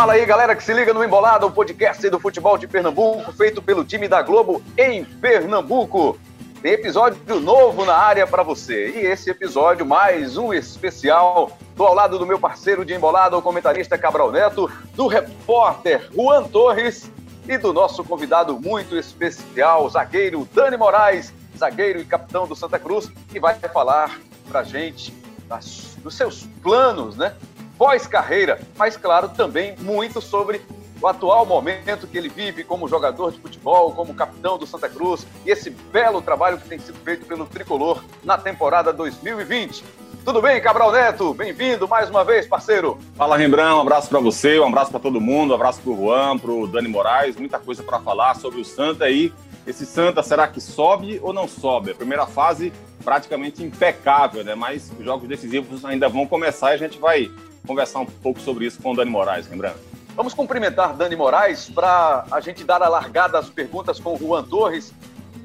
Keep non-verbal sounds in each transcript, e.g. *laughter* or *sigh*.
Fala aí, galera que se liga no Embolada, o podcast do futebol de Pernambuco, feito pelo time da Globo em Pernambuco. Tem episódio novo na área para você. E esse episódio, mais um especial. Estou ao lado do meu parceiro de embolada, o comentarista Cabral Neto, do repórter Juan Torres e do nosso convidado muito especial, zagueiro Dani Moraes, zagueiro e capitão do Santa Cruz, que vai falar para gente das, dos seus planos, né? Pós-carreira, mas, claro, também muito sobre o atual momento que ele vive como jogador de futebol, como capitão do Santa Cruz e esse belo trabalho que tem sido feito pelo Tricolor na temporada 2020. Tudo bem, Cabral Neto? Bem-vindo mais uma vez, parceiro. Fala, Rembrandt. Um abraço para você, um abraço para todo mundo, um abraço para o Juan, para o Dani Moraes. Muita coisa para falar sobre o Santa aí. Esse Santa, será que sobe ou não sobe? A primeira fase praticamente impecável, né? Mas os jogos decisivos ainda vão começar e a gente vai conversar um pouco sobre isso com o Dani Moraes, lembrando. Vamos cumprimentar Dani Moraes para a gente dar a largada às perguntas com o Juan Torres.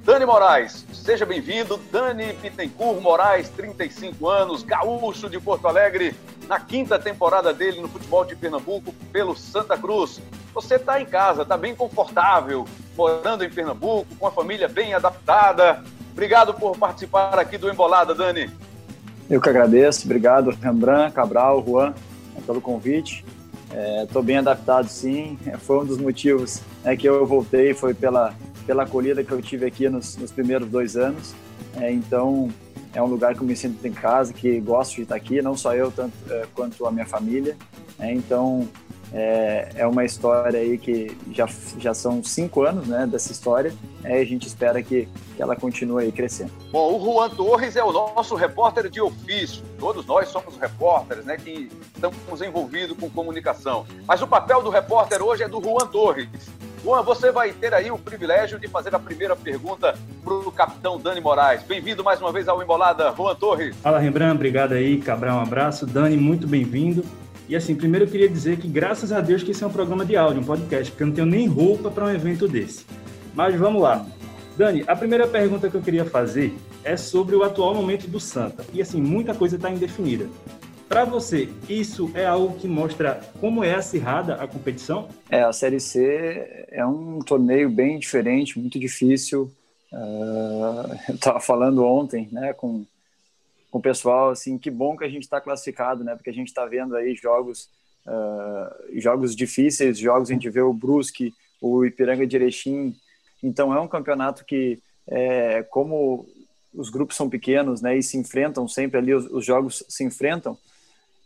Dani Moraes, seja bem-vindo. Dani Pittencourt Moraes, 35 anos, gaúcho de Porto Alegre, na quinta temporada dele no futebol de Pernambuco pelo Santa Cruz. Você está em casa, está bem confortável, morando em Pernambuco, com a família bem adaptada. Obrigado por participar aqui do Embolada, Dani. Eu que agradeço, obrigado Rembrandt, Cabral, Juan, pelo convite. Estou é, bem adaptado, sim. É, foi um dos motivos né, que eu voltei, foi pela, pela acolhida que eu tive aqui nos, nos primeiros dois anos. É, então, é um lugar que eu me sinto em casa, que gosto de estar aqui, não só eu, tanto é, quanto a minha família. É, então, é, é uma história aí que já, já são cinco anos né, dessa história é, a gente espera que, que ela continue aí crescendo. Bom, o Juan Torres é o nosso repórter de ofício. Todos nós somos repórteres né, que estamos envolvidos com comunicação. Mas o papel do repórter hoje é do Juan Torres. Juan, você vai ter aí o privilégio de fazer a primeira pergunta para o capitão Dani Moraes. Bem-vindo mais uma vez ao Embolada, Juan Torres. Fala, Rembrandt, obrigado aí, Cabral, um abraço. Dani, muito bem-vindo. E assim, primeiro eu queria dizer que graças a Deus que esse é um programa de áudio, um podcast, porque eu não tenho nem roupa para um evento desse. Mas vamos lá. Dani, a primeira pergunta que eu queria fazer é sobre o atual momento do Santa. E assim, muita coisa está indefinida. Para você, isso é algo que mostra como é acirrada a competição? É, a Série C é um torneio bem diferente, muito difícil. Uh, *laughs* eu estava falando ontem né, com, com o pessoal, assim, que bom que a gente está classificado, né? Porque a gente está vendo aí jogos, uh, jogos difíceis, jogos a gente vê o Brusque, o Ipiranga de Erechim. Então é um campeonato que, é, como os grupos são pequenos, né, e se enfrentam sempre ali, os, os jogos se enfrentam,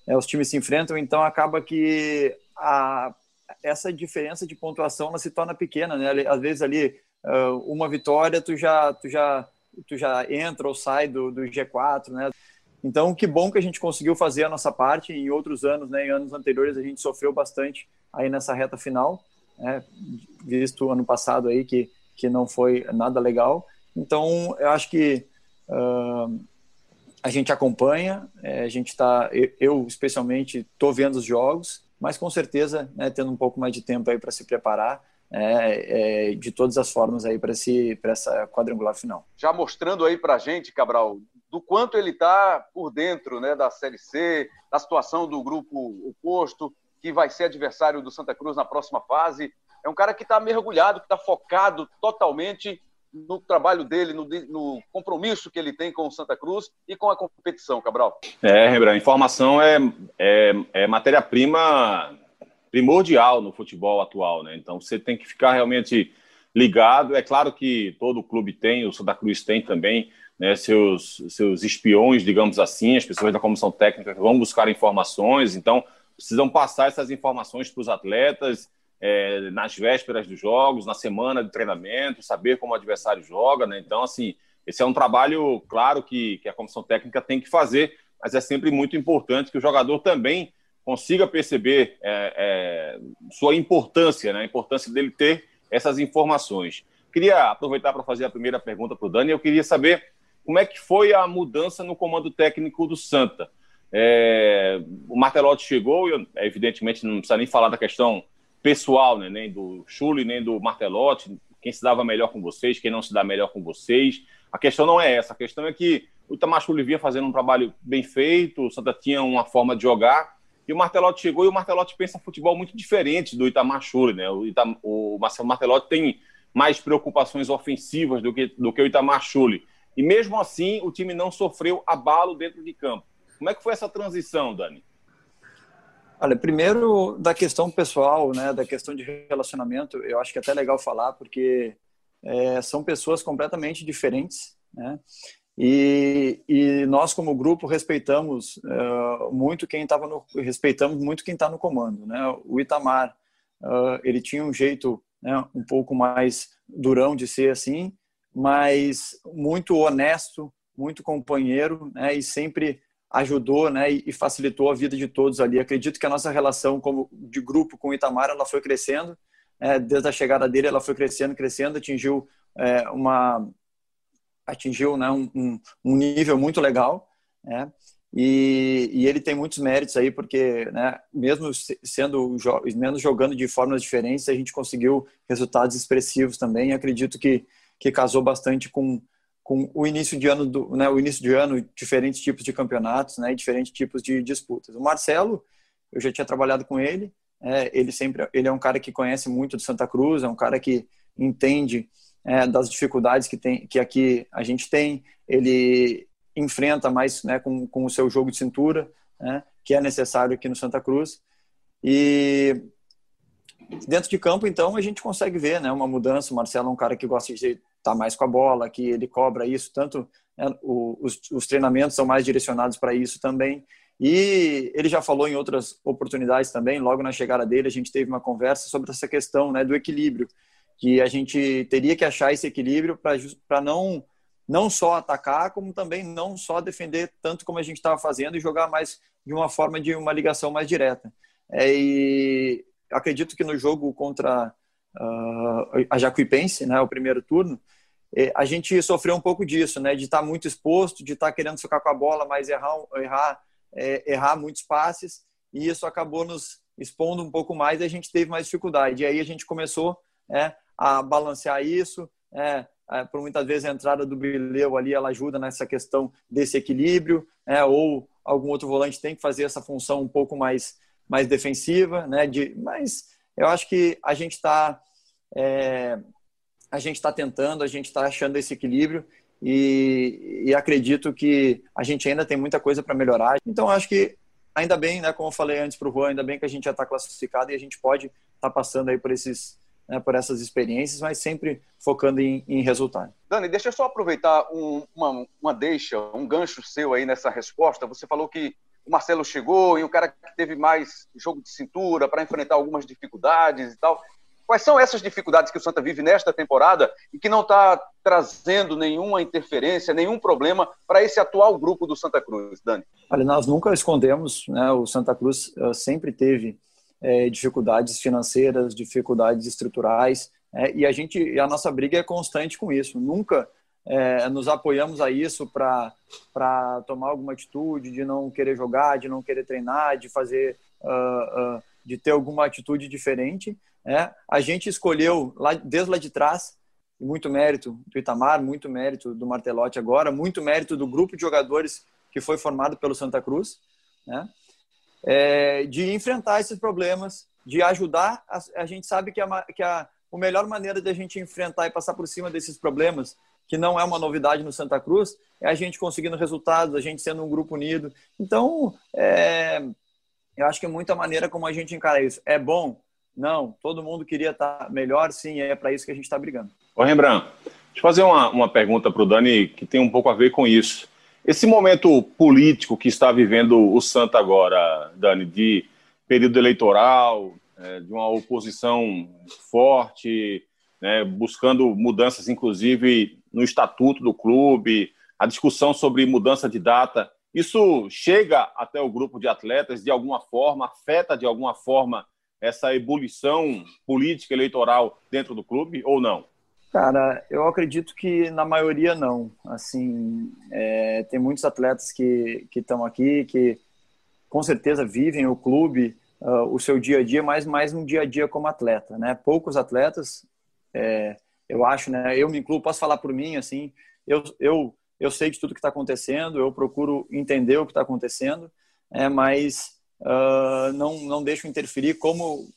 é, os times se enfrentam, então acaba que a, essa diferença de pontuação ela se torna pequena, né? Às vezes ali uh, uma vitória tu já tu já tu já entra ou sai do, do G4, né? Então, que bom que a gente conseguiu fazer a nossa parte. Em outros anos, né, em anos anteriores, a gente sofreu bastante aí nessa reta final, né, visto ano passado aí que, que não foi nada legal. Então, eu acho que uh, a gente acompanha, é, a gente está, eu, especialmente estou vendo os jogos, mas com certeza, né, tendo um pouco mais de tempo aí para se preparar, é, é, de todas as formas aí para essa quadrangular final. Já mostrando aí para a gente, Cabral, do quanto ele está por dentro né, da Série C, da situação do grupo oposto, que vai ser adversário do Santa Cruz na próxima fase. É um cara que está mergulhado, que está focado totalmente no trabalho dele, no, no, compromisso que ele tem com o Santa Cruz e com a competição, Cabral. É, Rembrandt, informação é, é, é matéria-prima primordial no futebol atual, né? Então você tem que ficar realmente ligado. É claro que todo clube tem, o Santa Cruz tem também, né, seus, seus espiões, digamos assim, as pessoas da comissão técnica vão buscar informações, então precisam passar essas informações para os atletas é, nas vésperas dos jogos, na semana de treinamento, saber como o adversário joga, né? Então, assim, esse é um trabalho, claro, que, que a comissão técnica tem que fazer, mas é sempre muito importante que o jogador também consiga perceber é, é, sua importância, né? a importância dele ter essas informações. Queria aproveitar para fazer a primeira pergunta para o Dani. Eu queria saber como é que foi a mudança no comando técnico do Santa. É, o Martelotti chegou, e evidentemente não precisa nem falar da questão pessoal, né? nem do Chuli, nem do Martelotti, quem se dava melhor com vocês, quem não se dá melhor com vocês. A questão não é essa, a questão é que o Itamar Chuli vinha fazendo um trabalho bem feito, o Santa tinha uma forma de jogar, que o Martelotti chegou e o Martelotti pensa futebol muito diferente do Itamar Schulli, né? O, Itam, o Marcelo Martelotti tem mais preocupações ofensivas do que, do que o Itamar Schulli. E mesmo assim, o time não sofreu abalo dentro de campo. Como é que foi essa transição, Dani? Olha, primeiro da questão pessoal, né, da questão de relacionamento, eu acho que é até legal falar, porque é, são pessoas completamente diferentes, né? E, e nós como grupo respeitamos uh, muito quem estava no respeitamos muito quem está no comando, né? O Itamar uh, ele tinha um jeito né, um pouco mais durão de ser assim, mas muito honesto, muito companheiro, né? E sempre ajudou, né? E facilitou a vida de todos ali. Acredito que a nossa relação como de grupo com o Itamar ela foi crescendo. É, desde a chegada dele, ela foi crescendo, crescendo, atingiu é, uma atingiu né, um, um, nível muito legal, né? E, e, ele tem muitos méritos aí, porque né, mesmo sendo menos jogando de formas diferentes, a gente conseguiu resultados expressivos também. acredito que, que casou bastante com, com o início de ano, do, né, o início de ano, diferentes tipos de campeonatos, né, diferentes tipos de disputas. O Marcelo, eu já tinha trabalhado com ele. É, ele sempre, ele é um cara que conhece muito de Santa Cruz, é um cara que entende é, das dificuldades que, tem, que aqui a gente tem, ele enfrenta mais né, com, com o seu jogo de cintura, né, que é necessário aqui no Santa Cruz. E dentro de campo, então, a gente consegue ver né, uma mudança. O Marcelo é um cara que gosta de estar tá mais com a bola, que ele cobra isso, tanto né, os, os treinamentos são mais direcionados para isso também. E ele já falou em outras oportunidades também, logo na chegada dele, a gente teve uma conversa sobre essa questão né, do equilíbrio que a gente teria que achar esse equilíbrio para não não só atacar, como também não só defender tanto como a gente estava fazendo e jogar mais de uma forma de uma ligação mais direta. É, e acredito que no jogo contra uh, a Jacuipense, né, o primeiro turno, é, a gente sofreu um pouco disso, né, de estar tá muito exposto, de estar tá querendo ficar com a bola, mas errar, errar, é, errar muitos passes, e isso acabou nos expondo um pouco mais e a gente teve mais dificuldade. E aí a gente começou é, a balancear isso. É, é, por muitas vezes a entrada do Bileu ali ela ajuda nessa questão desse equilíbrio, é, ou algum outro volante tem que fazer essa função um pouco mais, mais defensiva, né? De, mas eu acho que a gente está é, a gente está tentando, a gente está achando esse equilíbrio e, e, acredito que a gente ainda tem muita coisa para melhorar. Então acho que ainda bem, né? Como eu falei antes para o Juan, ainda bem que a gente já está classificado e a gente pode estar tá passando aí por esses né, por essas experiências, mas sempre focando em, em resultado. Dani, deixa eu só aproveitar um, uma, uma deixa, um gancho seu aí nessa resposta. Você falou que o Marcelo chegou e o cara que teve mais jogo de cintura para enfrentar algumas dificuldades e tal. Quais são essas dificuldades que o Santa vive nesta temporada e que não está trazendo nenhuma interferência, nenhum problema para esse atual grupo do Santa Cruz, Dani? Olha, nós nunca escondemos, né? O Santa Cruz uh, sempre teve é, dificuldades financeiras, dificuldades estruturais, é, e a gente, a nossa briga é constante com isso. Nunca é, nos apoiamos a isso para tomar alguma atitude de não querer jogar, de não querer treinar, de fazer, uh, uh, de ter alguma atitude diferente. É. A gente escolheu lá, desde lá de trás, muito mérito do Itamar, muito mérito do Martelotti agora, muito mérito do grupo de jogadores que foi formado pelo Santa Cruz, né? É, de enfrentar esses problemas, de ajudar. A, a gente sabe que, a, que a, melhor maneira de a gente enfrentar e passar por cima desses problemas, que não é uma novidade no Santa Cruz, é a gente conseguindo resultados, a gente sendo um grupo unido. Então, é, eu acho que é muita maneira como a gente encara isso. É bom? Não. Todo mundo queria estar melhor? Sim, é para isso que a gente está brigando. Ô, Rembrandt, deixa eu fazer uma, uma pergunta para o Dani que tem um pouco a ver com isso. Esse momento político que está vivendo o Santa agora, Dani, de período eleitoral, é, de uma oposição forte, né, buscando mudanças, inclusive, no estatuto do clube, a discussão sobre mudança de data, isso chega até o grupo de atletas de alguma forma, afeta de alguma forma essa ebulição política eleitoral dentro do clube ou não? Cara, eu acredito que na maioria não. Assim, é, tem muitos atletas que estão aqui que com certeza vivem o clube, uh, o seu dia a dia, mas mais um dia a dia como atleta, né? Poucos atletas, é, eu acho, né? Eu me incluo, posso falar por mim, assim, eu, eu, eu sei de tudo que está acontecendo, eu procuro entender o que está acontecendo, é, mas uh, não, não deixam interferir como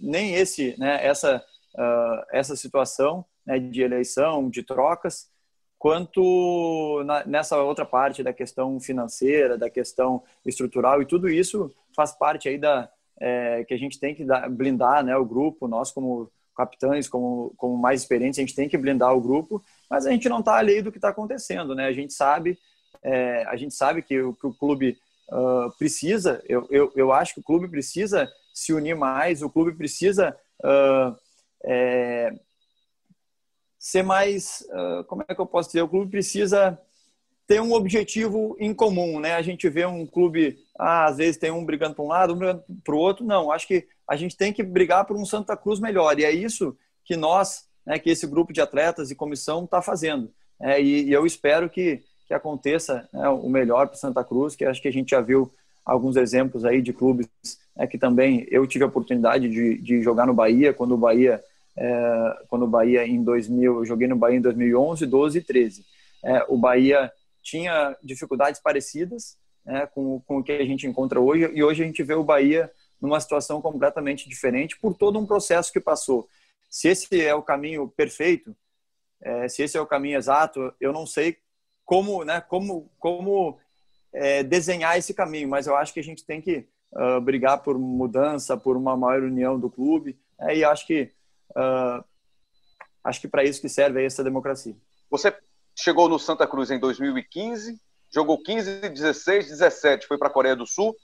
nem esse, né, essa, uh, essa situação né, de eleição, de trocas, quanto na, nessa outra parte da questão financeira, da questão estrutural e tudo isso faz parte aí da é, que a gente tem que dar, blindar, né, o grupo, nós como capitães, como, como mais experientes, a gente tem que blindar o grupo, mas a gente não está alheio do que está acontecendo, né? A gente sabe, é, a gente sabe que, o, que o clube uh, precisa, eu, eu, eu acho que o clube precisa se unir mais, o clube precisa uh, é, ser mais, uh, como é que eu posso dizer, o clube precisa ter um objetivo em comum, né? A gente vê um clube, ah, às vezes tem um brigando para um lado, um brigando para o outro, não, acho que a gente tem que brigar por um Santa Cruz melhor, e é isso que nós, né, que esse grupo de atletas e comissão está fazendo, é, e, e eu espero que que aconteça né, o melhor para Santa Cruz, que acho que a gente já viu alguns exemplos aí de clubes né, que também eu tive a oportunidade de, de jogar no Bahia, quando o Bahia, é, quando o Bahia em 2000, eu joguei no Bahia em 2011, 12 e 13. É, o Bahia tinha dificuldades parecidas né, com, com o que a gente encontra hoje, e hoje a gente vê o Bahia numa situação completamente diferente por todo um processo que passou. Se esse é o caminho perfeito, é, se esse é o caminho exato, eu não sei como, né, como, como é, desenhar esse caminho, mas eu acho que a gente tem que uh, brigar por mudança, por uma maior união do clube, é, e acho que uh, acho que para isso que serve essa democracia. Você chegou no Santa Cruz em 2015, jogou 15, 16, 17, foi para a Coreia do Sul,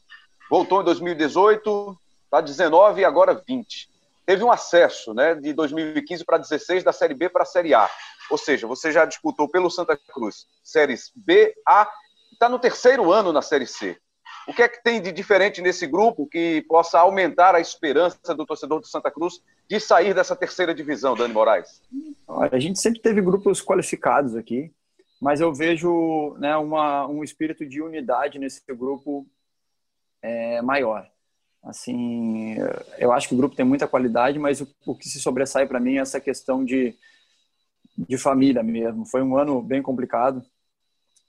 voltou em 2018, tá 19 e agora 20. Teve um acesso, né, de 2015 para 16 da Série B para a Série A. Ou seja, você já disputou pelo Santa Cruz séries B, A, está no terceiro ano na Série C. O que é que tem de diferente nesse grupo que possa aumentar a esperança do torcedor do Santa Cruz de sair dessa terceira divisão, Dani Moraes? Olha, a gente sempre teve grupos qualificados aqui, mas eu vejo né, uma, um espírito de unidade nesse grupo é, maior. Assim, eu acho que o grupo tem muita qualidade, mas o, o que se sobressai para mim é essa questão de de família mesmo. Foi um ano bem complicado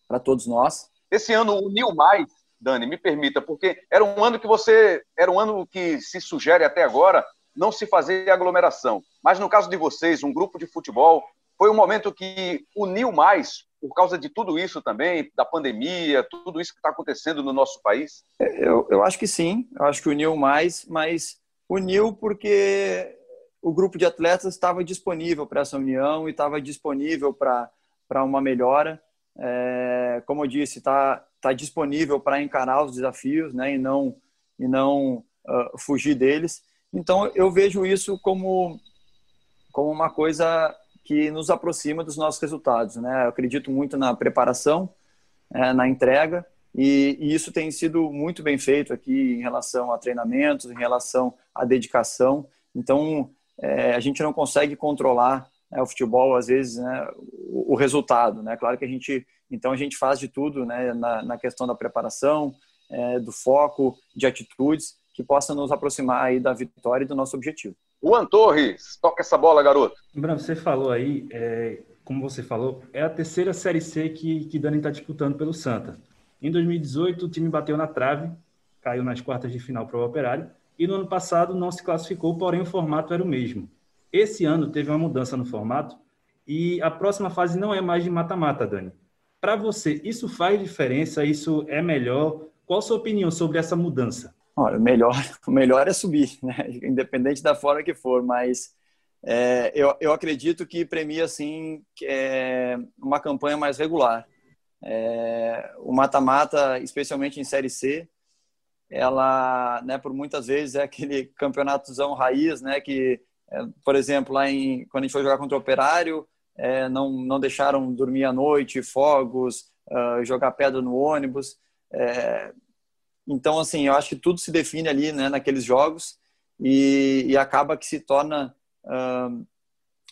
para todos nós. Esse ano uniu mais, Dani, me permita, porque era um ano que você, era um ano que se sugere até agora não se fazer aglomeração. Mas no caso de vocês, um grupo de futebol, foi um momento que uniu mais por causa de tudo isso também, da pandemia, tudo isso que está acontecendo no nosso país? Eu, eu acho que sim, eu acho que uniu mais, mas uniu porque o grupo de atletas estava disponível para essa união e estava disponível para uma melhora. É, como eu disse, está tá disponível para encarar os desafios né, e não, e não uh, fugir deles. Então, eu vejo isso como, como uma coisa que nos aproxima dos nossos resultados. Né? Eu acredito muito na preparação, é, na entrega, e, e, isso tem sido muito bem feito aqui em relação a treinamentos, em relação à dedicação. Então, é, a gente não consegue controlar né, o futebol, às vezes, né, o, o, resultado. Né? Claro que a gente, então, a gente faz de tudo né, na, na questão da preparação, é, do foco, de atitudes que possam nos aproximar aí da vitória e do nosso objetivo. Juan Torres, toca essa bola, garoto. Bruno, você falou aí, é, como você falou, é a terceira Série C que, que Dani está disputando pelo Santa. Em 2018, o time bateu na trave, caiu nas quartas de final para o Operário, e no ano passado não se classificou, porém o formato era o mesmo. Esse ano teve uma mudança no formato e a próxima fase não é mais de mata-mata, Dani. Para você, isso faz diferença? Isso é melhor? Qual a sua opinião sobre essa mudança? Olha, o melhor, *laughs* o melhor é subir, né? independente da forma que for, mas é, eu, eu acredito que premia assim é, uma campanha mais regular. É, o mata-mata, especialmente em Série C, ela, né, por muitas vezes é aquele campeonatozão raiz, né, que, é, por exemplo, lá em, quando a gente foi jogar contra o Operário, é, não, não deixaram dormir à noite, fogos, uh, jogar pedra no ônibus. É, então, assim, eu acho que tudo se define ali, né, naqueles jogos e, e acaba que se torna uh,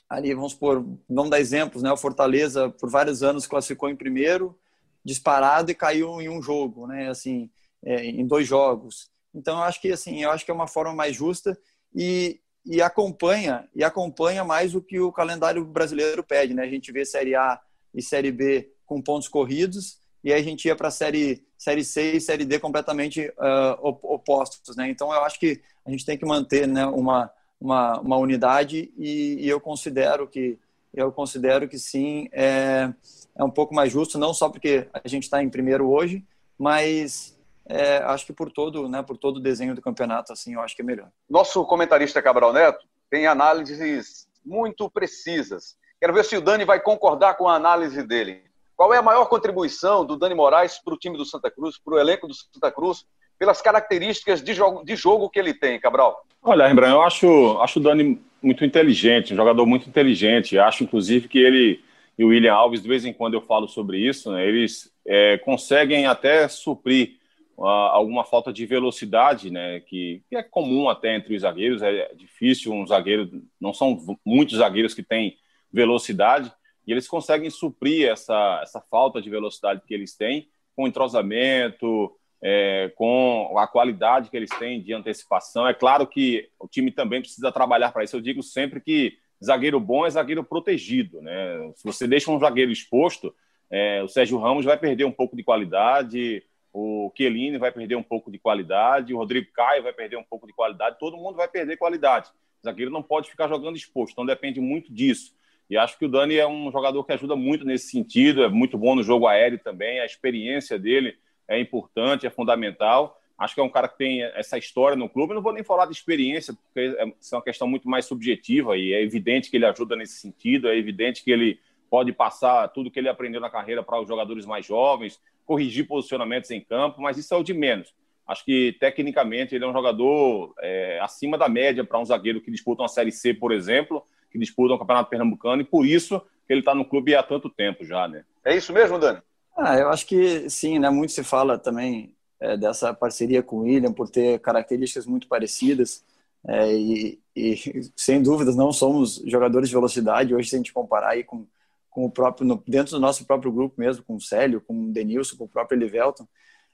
ali, vamos por, vamos dar exemplos, né, o Fortaleza por vários anos classificou em primeiro, disparado e caiu em um jogo, né, assim, é, em dois jogos. Então eu acho que assim, eu acho que é uma forma mais justa e, e acompanha e acompanha mais o que o calendário brasileiro pede, né? A gente vê série A e série B com pontos corridos e aí a gente ia para série Série C e Série D completamente uh, opostos, né? Então eu acho que a gente tem que manter né, uma, uma, uma unidade e, e, eu considero que eu considero que sim é, é um pouco mais justo, não só porque a gente está em primeiro hoje, mas é, acho que por todo, né, por todo o desenho do campeonato, assim, eu acho que é melhor. Nosso comentarista Cabral Neto tem análises muito precisas. Quero ver se o Dani vai concordar com a análise dele. Qual é a maior contribuição do Dani Moraes para o time do Santa Cruz, para o elenco do Santa Cruz, pelas características de jogo, de jogo que ele tem, Cabral? Olha, Rembrandt, eu acho, acho o Dani muito inteligente, um jogador muito inteligente. Acho, inclusive, que ele e o William Alves, de vez em quando eu falo sobre isso, né, eles é, conseguem até suprir alguma falta de velocidade, né, que, que, é comum até entre os zagueiros. É difícil um zagueiro, não são muitos zagueiros que têm velocidade, e eles conseguem suprir essa, essa falta de velocidade que eles têm com entrosamento, é, com a qualidade que eles têm de antecipação. É claro que o time também precisa trabalhar para isso. Eu digo sempre que zagueiro bom é zagueiro protegido. Né? Se você deixa um zagueiro exposto, é, o Sérgio Ramos vai perder um pouco de qualidade, o Chiellini vai perder um pouco de qualidade, o Rodrigo Caio vai perder um pouco de qualidade, todo mundo vai perder qualidade. O zagueiro não pode ficar jogando exposto, então depende muito disso. E acho que o Dani é um jogador que ajuda muito nesse sentido, é muito bom no jogo aéreo também, a experiência dele é importante, é fundamental. Acho que é um cara que tem essa história no clube. Eu não vou nem falar de experiência, porque é, é uma questão muito mais subjetiva e é evidente que ele ajuda nesse sentido, é evidente que ele pode passar tudo que ele aprendeu na carreira para os jogadores mais jovens, corrigir posicionamentos em campo, mas isso é o de menos. Acho que tecnicamente ele é um jogador é, acima da média para um zagueiro que disputa uma Série C, por exemplo, que disputa um Campeonato Pernambucano, e por isso que ele está no clube há tanto tempo já, né? É isso mesmo, Dani? Ah, eu acho que sim, né? Muito se fala também é, dessa parceria com o William por ter características muito parecidas. É, e, e, sem dúvidas não somos jogadores de velocidade hoje se a gente comparar aí com, com o próprio no, dentro do nosso próprio grupo mesmo com o Célio com o Denilson com o próprio Elivelton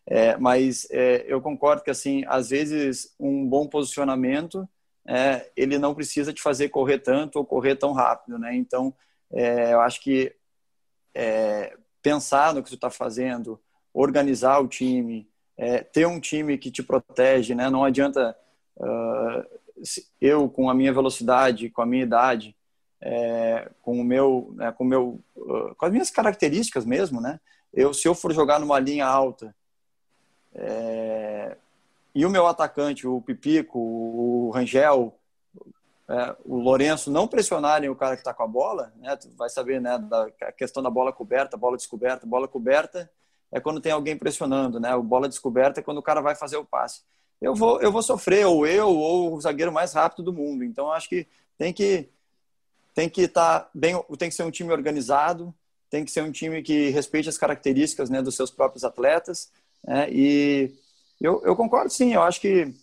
é, mas é, eu concordo que assim às vezes um bom posicionamento é, ele não precisa te fazer correr tanto ou correr tão rápido né então é, eu acho que é, pensar no que tu está fazendo, organizar o time, é, ter um time que te protege, né? Não adianta uh, eu com a minha velocidade, com a minha idade, é, com o meu, né, com meu, com as minhas características mesmo, né? Eu se eu for jogar numa linha alta é, e o meu atacante, o Pipico, o Rangel, é, o Lourenço não pressionarem o cara que está com a bola, né? Tu vai saber, né? Da questão da bola coberta, bola descoberta, bola coberta é quando tem alguém pressionando, né? O bola descoberta é quando o cara vai fazer o passe. Eu vou, eu vou sofrer, ou eu, ou o zagueiro mais rápido do mundo. Então acho que tem que tem que estar tá bem, tem que ser um time organizado, tem que ser um time que respeite as características, né, dos seus próprios atletas. Né? E eu, eu concordo, sim. Eu acho que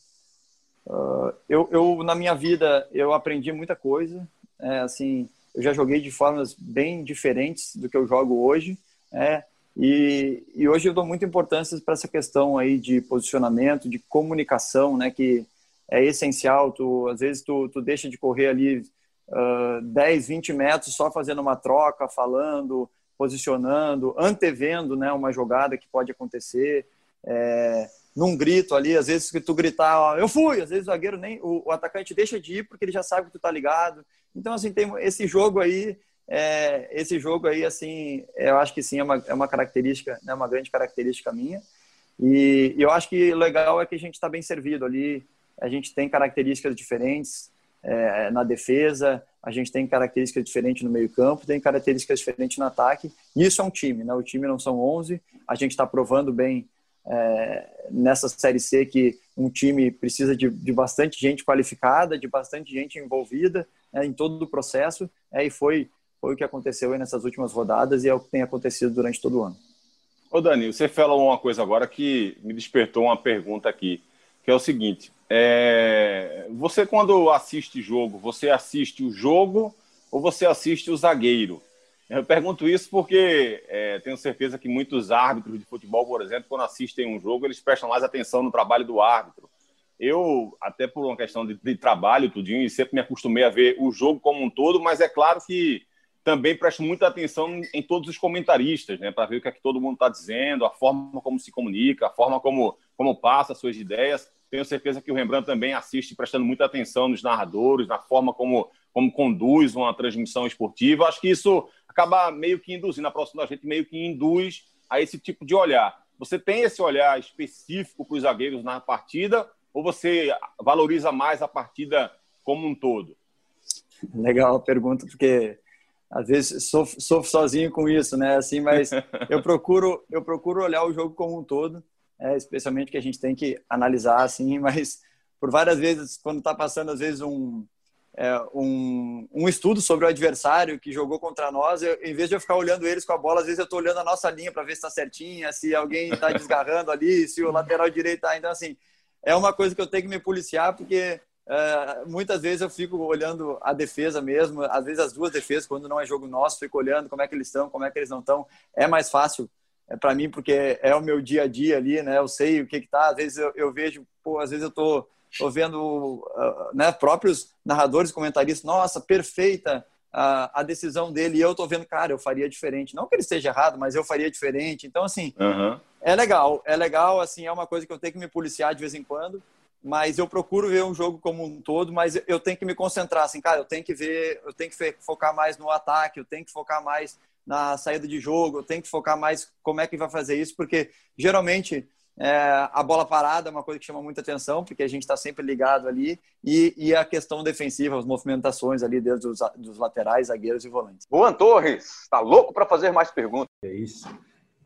Uh, eu, eu, na minha vida, eu aprendi muita coisa. É, assim, eu já joguei de formas bem diferentes do que eu jogo hoje. É, e, e hoje eu dou muita importância para essa questão aí de posicionamento, de comunicação, né, que é essencial. Tu, às vezes tu, tu deixa de correr ali uh, 10, 20 metros só fazendo uma troca, falando, posicionando, antevendo né, uma jogada que pode acontecer. É, num grito ali, às vezes que tu gritar, ó, eu fui, às vezes o zagueiro nem, o, o, atacante deixa de ir porque ele já sabe que tu tá ligado. Então, assim, tem esse jogo aí, é, esse jogo aí, assim, eu acho que sim, é uma, é uma característica, né, uma grande característica minha. E, e eu acho que o legal é que a gente está bem servido ali, a gente tem características diferentes é, na defesa, a gente tem características diferentes no meio campo, tem características diferentes no ataque. Isso é um time, né? O time não são 11, a gente está provando bem é, nessa Série C que um time precisa de, de, bastante gente qualificada, de bastante gente envolvida é, em todo o processo, é, e foi, foi o que aconteceu nessas últimas rodadas e é o que tem acontecido durante todo o ano. Ô Dani, você falou uma coisa agora que me despertou uma pergunta aqui, que é o seguinte, é... você quando assiste jogo, você assiste o jogo ou você assiste o zagueiro? Eu pergunto isso porque é, tenho certeza que muitos árbitros de futebol, por exemplo, quando assistem um jogo, eles prestam mais atenção no trabalho do árbitro. Eu, até por uma questão de, de trabalho, tudinho, e sempre me acostumei a ver o jogo como um todo, mas é claro que também presto muita atenção em todos os comentaristas, né, para ver o que, é que todo mundo está dizendo, a forma como se comunica, a forma como, como passa suas ideias. Tenho certeza que o Rembrandt também assiste prestando muita atenção nos narradores, na forma como, como conduz uma transmissão esportiva. Acho que isso acaba meio que induzindo, a próxima gente meio que induz a esse tipo de olhar. Você tem esse olhar específico para os zagueiros na partida ou você valoriza mais a partida como um todo? Legal a pergunta, porque às vezes sofro, sofro sozinho com isso, né? Assim, mas *laughs* eu procuro eu procuro olhar o jogo como um todo, é, especialmente que a gente tem que analisar assim, *laughs* mas por várias vezes quando está passando às vezes um, é, um, um estudo sobre o adversário que jogou contra nós, eu, em vez de eu ficar olhando eles com a bola, às vezes eu estou olhando a nossa linha para ver se está certinha, se alguém está desgarrando ali, se o lateral direito está. Então, assim, é uma coisa que eu tenho que me policiar, porque Uh, muitas vezes eu fico olhando a defesa mesmo, às vezes as duas defesas, quando não é jogo nosso, fico olhando como é que eles estão, como é que eles não estão. É mais fácil é, para mim, porque é o meu dia a dia ali, né? Eu sei o que que tá. Às vezes eu, eu vejo, pô, às vezes eu tô, tô vendo uh, né, próprios narradores, comentaristas, nossa, perfeita a, a decisão dele, e eu tô vendo, cara, eu faria diferente. Não que ele esteja errado, mas eu faria diferente. Então, assim, uhum. é legal, é legal, assim, é uma coisa que eu tenho que me policiar de vez em quando mas eu procuro ver um jogo como um todo, mas eu tenho que me concentrar, assim, cara, eu tenho que ver, eu tenho que focar mais no ataque, eu tenho que focar mais na saída de jogo, tenho que focar mais como é que vai fazer isso, porque geralmente é, a bola parada é uma coisa que chama muita atenção, porque a gente está sempre ligado ali, e, e, a questão defensiva, as movimentações ali desde os dos laterais, zagueiros e volantes. Juan Torres, está louco para fazer mais perguntas. É isso.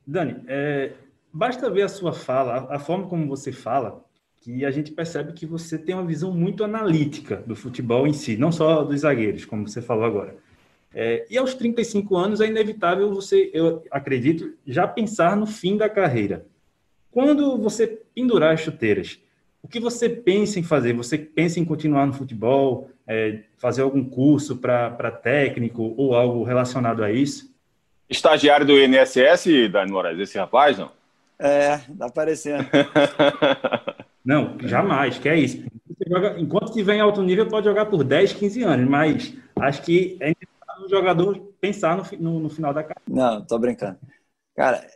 Dani, é, basta ver a sua fala, a, a forma como você fala, que a gente percebe que você tem uma visão muito analítica do futebol em si, não só dos zagueiros, como você falou agora. É, e aos 35 anos é inevitável você, eu acredito, já pensar no fim da carreira. Quando você pendurar as chuteiras, o que você pensa em fazer? Você pensa em continuar no futebol, é, fazer algum curso para técnico ou algo relacionado a isso? Estagiário do INSS, Dani Moraes, esse rapaz, não? É, tá aparecendo. *laughs* Não, jamais, que é isso. Joga, enquanto estiver em alto nível, pode jogar por 10, 15 anos, mas acho que é jogador pensar no, no, no, final da carreira. Não, tô brincando. Cara,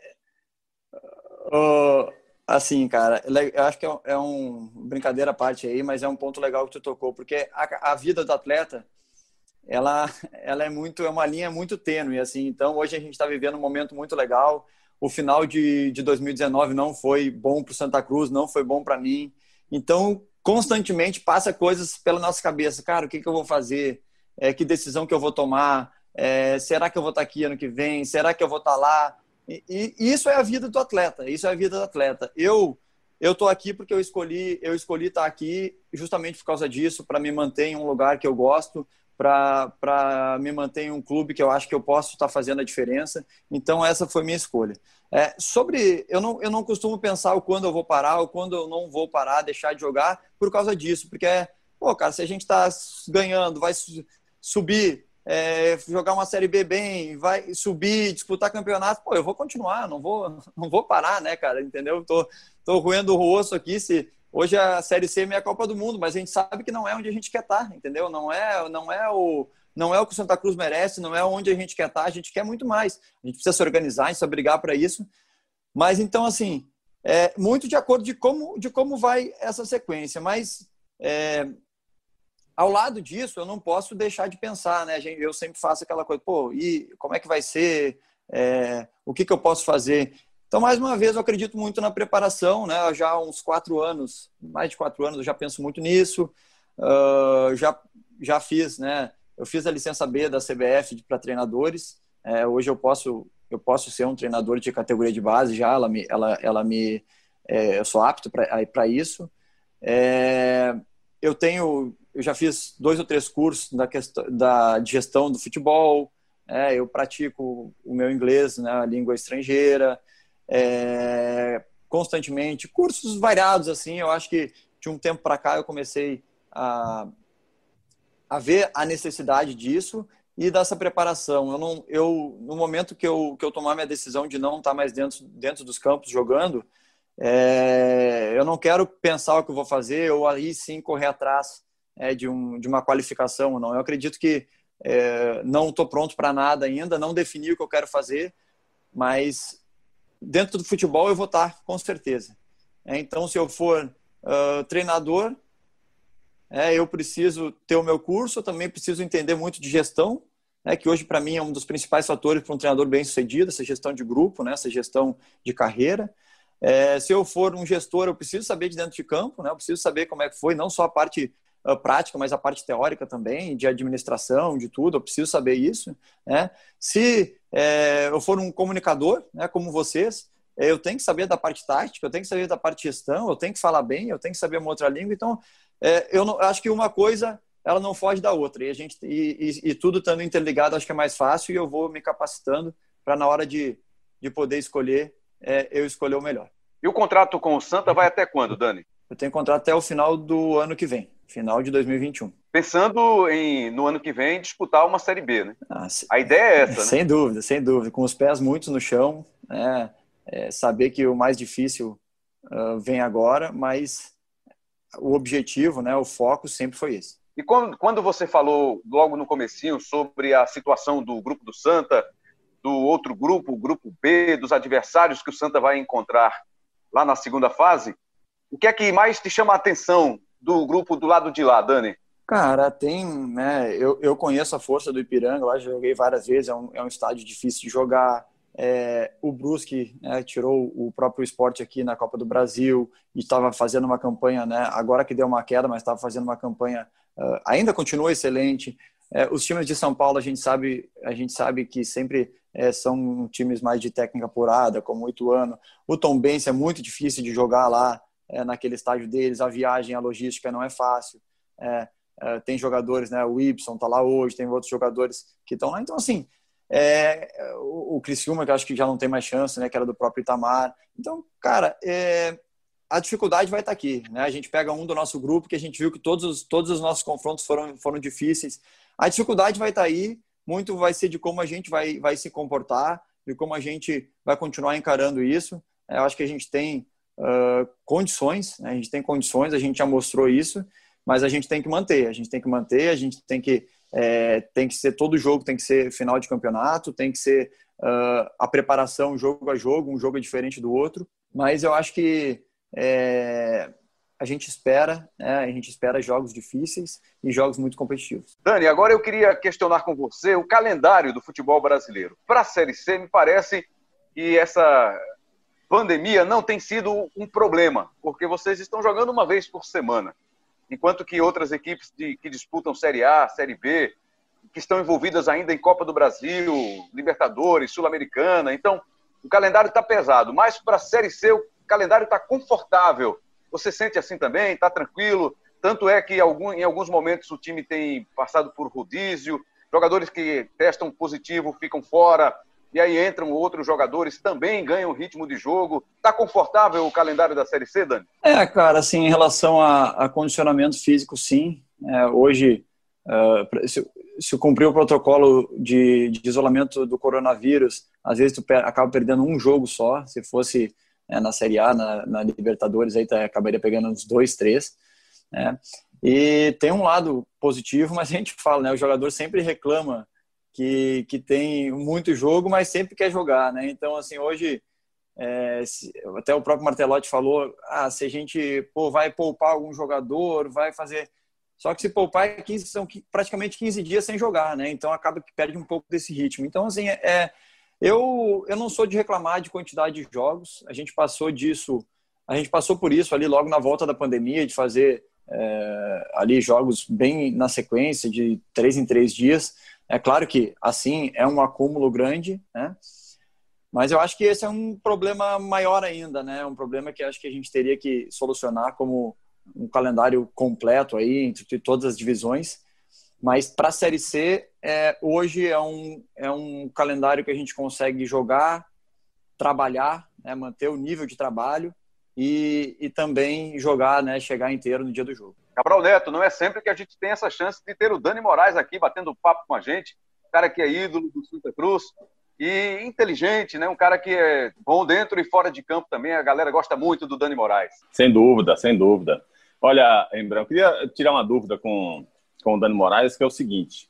uh, assim, cara, eu acho que é, é um brincadeira à parte aí, mas é um ponto legal que tu tocou, porque a, a vida do atleta, ela, ela é muito, é uma linha muito tênue, assim, então hoje a gente está vivendo um momento muito legal, o final de, de 2019 não foi bom para o Santa Cruz, não foi bom para mim. Então, constantemente passa coisas pela nossa cabeça. Cara, o que, que eu vou fazer? É, que decisão que eu vou tomar? É, será que eu vou estar aqui ano que vem? Será que eu vou estar lá? E, e, isso é a vida do atleta. Isso é a vida do atleta. Eu eu estou aqui porque eu escolhi eu escolhi estar aqui justamente por causa disso para me manter em um lugar que eu gosto para me manter em um clube que eu acho que eu posso estar fazendo a diferença. Então, essa foi minha escolha. É, sobre. Eu não, eu não costumo pensar o quando eu vou parar ou quando eu não vou parar, deixar de jogar por causa disso, porque é. Pô, cara, se a gente está ganhando, vai subir, é, jogar uma série B bem, vai subir, disputar campeonato, pô, eu vou continuar, não vou, *laughs* não vou parar, né, cara? Entendeu? Tô, tô roendo o osso aqui. Se, Hoje a Série C é minha Copa do Mundo, mas a gente sabe que não é onde a gente quer estar, entendeu? Não é, não é o não é o que o Santa Cruz merece, não é onde a gente quer estar, a gente quer muito mais. A gente precisa se organizar, a gente precisa brigar para isso. Mas então assim, é muito de acordo de como de como vai essa sequência, mas é, ao lado disso, eu não posso deixar de pensar, né? Eu sempre faço aquela coisa, pô, e como é que vai ser? É, o que, que eu posso fazer? Então, mais uma vez, eu acredito muito na preparação, né? Já há uns quatro anos, mais de quatro anos, eu já penso muito nisso. Uh, já, já fiz, né? Eu fiz a licença B da CBF para treinadores. É, hoje eu posso, eu posso ser um treinador de categoria de base já. Ela me, ela, ela me, é, eu sou apto para isso. É, eu tenho, eu já fiz dois ou três cursos da questão da gestão do futebol. É, eu pratico o meu inglês, né? A língua estrangeira é, constantemente, cursos variados, assim, eu acho que de um tempo para cá eu comecei a, a ver a necessidade disso e dessa preparação. Eu não, eu no momento que eu que eu tomar minha decisão de não estar mais dentro dentro dos campos jogando, é, eu não quero pensar o que eu vou fazer ou aí sim correr atrás é, de um de uma qualificação. Não, eu acredito que é, não estou pronto para nada ainda, não defini o que eu quero fazer, mas dentro do futebol eu vou estar, com certeza. É, então, se eu for uh, treinador, é, eu preciso ter o meu curso, eu também preciso entender muito de gestão, né, que hoje para mim é um dos principais fatores para um treinador bem sucedido, essa gestão de grupo, né, essa gestão de carreira. É, se eu for um gestor, eu preciso saber de dentro de campo, né, eu preciso saber como é que foi, não só a parte uh, prática, mas a parte teórica também, de administração, de tudo, eu preciso saber isso. Né. Se é, eu for um comunicador, né, como vocês, é, eu tenho que saber da parte tática, eu tenho que saber da parte gestão, eu tenho que falar bem, eu tenho que saber uma outra língua. Então, é, eu, não, eu acho que uma coisa ela não foge da outra. E, a gente, e, e, e tudo estando interligado, acho que é mais fácil e eu vou me capacitando para, na hora de, de poder escolher, é, eu escolher o melhor. E o contrato com o Santa vai até quando, Dani? Eu tenho contrato até o final do ano que vem, final de 2021. Pensando em, no ano que vem, disputar uma Série B, né? Ah. A ideia é essa, né? Sem dúvida, sem dúvida. Com os pés muito no chão, né? É, saber que o mais difícil uh, vem agora, mas o objetivo, né, o foco sempre foi esse. E quando, quando você falou logo no comecinho sobre a situação do grupo do Santa, do outro grupo, o grupo B, dos adversários que o Santa vai encontrar lá na segunda fase, o que é que mais te chama a atenção do grupo do lado de lá, Dani? Cara, tem, né? Eu, eu conheço a força do Ipiranga, lá joguei várias vezes, é um, é um estádio difícil de jogar. É, o Brusque né, tirou o próprio esporte aqui na Copa do Brasil e estava fazendo uma campanha, né, agora que deu uma queda, mas estava fazendo uma campanha, uh, ainda continua excelente. É, os times de São Paulo, a gente sabe, a gente sabe que sempre é, são times mais de técnica apurada, como o Ituano. O Tom Benz é muito difícil de jogar lá, é, naquele estádio deles, a viagem, a logística não é fácil. É, é, tem jogadores, né, o Ibson está lá hoje, tem outros jogadores que estão lá. Então, assim, é, o, o Criciúma, que acho que já não tem mais chance, né, que era do próprio Itamar. Então, cara, é, a dificuldade vai estar aqui. Né? A gente pega um do nosso grupo que a gente viu que todos os, todos os nossos confrontos foram, foram difíceis. A dificuldade vai estar aí, muito vai ser de como a gente vai, vai se comportar, de como a gente vai continuar encarando isso. É, eu acho que a gente tem uh, condições, né? a gente tem condições, a gente já mostrou isso, mas a gente tem que manter, a gente tem que manter, a gente tem que é, tem que ser todo jogo, tem que ser final de campeonato, tem que ser uh, a preparação jogo a jogo, um jogo é diferente do outro. Mas eu acho que é, a gente espera, né, a gente espera jogos difíceis e jogos muito competitivos. Dani, agora eu queria questionar com você o calendário do futebol brasileiro. Para a Série C, me parece que essa pandemia não tem sido um problema, porque vocês estão jogando uma vez por semana enquanto que outras equipes de, que disputam Série A, Série B, que estão envolvidas ainda em Copa do Brasil, Libertadores, Sul-Americana. Então, o calendário está pesado, mas para a Série C o calendário está confortável. Você sente assim também? Está tranquilo? Tanto é que em alguns momentos o time tem passado por rodízio, jogadores que testam positivo ficam fora, e aí entram outros jogadores, também ganham ritmo de jogo. Está confortável o calendário da Série C, Dani? É, cara, assim, em relação a, a condicionamento físico, sim. É, hoje, uh, se, se cumprir o protocolo de, de, isolamento do coronavírus, às vezes tu per, acaba perdendo um jogo só. Se fosse é, na Série A, na, na Libertadores, aí tá, acabaria pegando uns dois, três. Né? E tem um lado positivo, mas a gente fala, né? O jogador sempre reclama que, que tem muito jogo, mas sempre quer jogar, né? Então, assim, hoje, é, se, até o próprio Martelotti falou, ah, se a gente pô, vai poupar algum jogador, vai fazer... Só que se poupar, 15, é são praticamente 15 dias sem jogar, né? Então, acaba que perde um pouco desse ritmo. Então, assim, é, eu, eu não sou de reclamar de quantidade de jogos. A gente passou disso, a gente passou por isso ali logo na volta da pandemia, de fazer é, ali jogos bem na sequência, de três em três dias. É claro que, assim, é um acúmulo grande, né? Mas eu acho que esse é um problema maior ainda, né? Um problema que acho que a gente teria que solucionar como um calendário completo aí entre todas as divisões. Mas para a Série C, é, hoje é um, é um calendário que a gente consegue jogar, trabalhar, né? manter o nível de trabalho e, e também jogar, né? chegar inteiro no dia do jogo. Cabral Neto, não é sempre que a gente tem essa chance de ter o Dani Moraes aqui batendo papo com a gente, cara que é ídolo do Santa Cruz e inteligente, né? Um cara que é bom dentro e fora de campo também. A galera gosta muito do Dani Moraes. Sem dúvida, sem dúvida. Olha, Embrão, eu queria tirar uma dúvida com, com o Dani Moraes, que é o seguinte.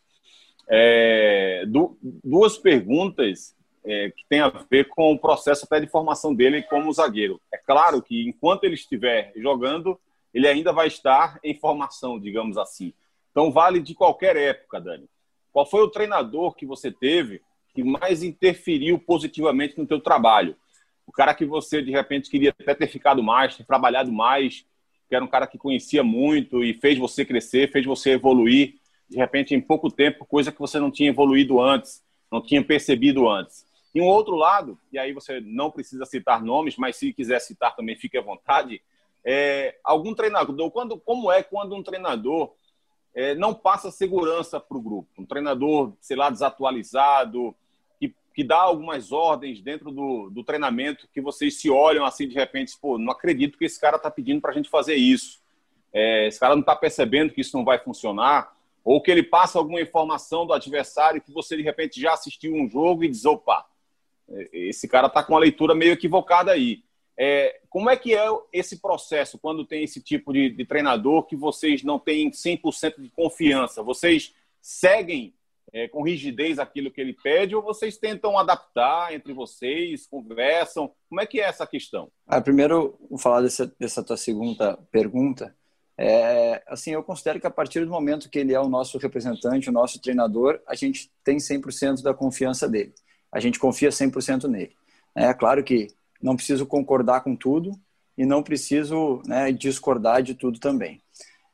É, du, duas perguntas é, que tem a ver com o processo até de formação dele como zagueiro. É claro que enquanto ele estiver jogando, ele ainda vai estar em formação, digamos assim. Então vale de qualquer época, Dani. Qual foi o treinador que você teve que mais interferiu positivamente no teu trabalho? O cara que você de repente queria até ter ficado mais, ter trabalhado mais, que era um cara que conhecia muito e fez você crescer, fez você evoluir, de repente em pouco tempo, coisa que você não tinha evoluído antes, não tinha percebido antes. E um outro lado, e aí você não precisa citar nomes, mas se quiser citar também, fique à vontade. É, algum treinador, quando, como é quando um treinador é, não passa segurança para o grupo? Um treinador, sei lá, desatualizado, que, que dá algumas ordens dentro do, do treinamento que vocês se olham assim de repente, pô, não acredito que esse cara está pedindo para a gente fazer isso. É, esse cara não está percebendo que isso não vai funcionar ou que ele passa alguma informação do adversário que você de repente já assistiu um jogo e diz, opa, esse cara está com uma leitura meio equivocada aí. É, como é que é esse processo quando tem esse tipo de, de treinador que vocês não têm 100% de confiança? Vocês seguem é, com rigidez aquilo que ele pede ou vocês tentam adaptar entre vocês, conversam? Como é que é essa questão? Ah, primeiro, vou falar dessa, dessa tua segunda pergunta. É, assim, eu considero que a partir do momento que ele é o nosso representante, o nosso treinador, a gente tem 100% da confiança dele a gente confia 100% nele. É claro que não preciso concordar com tudo e não preciso né, discordar de tudo também.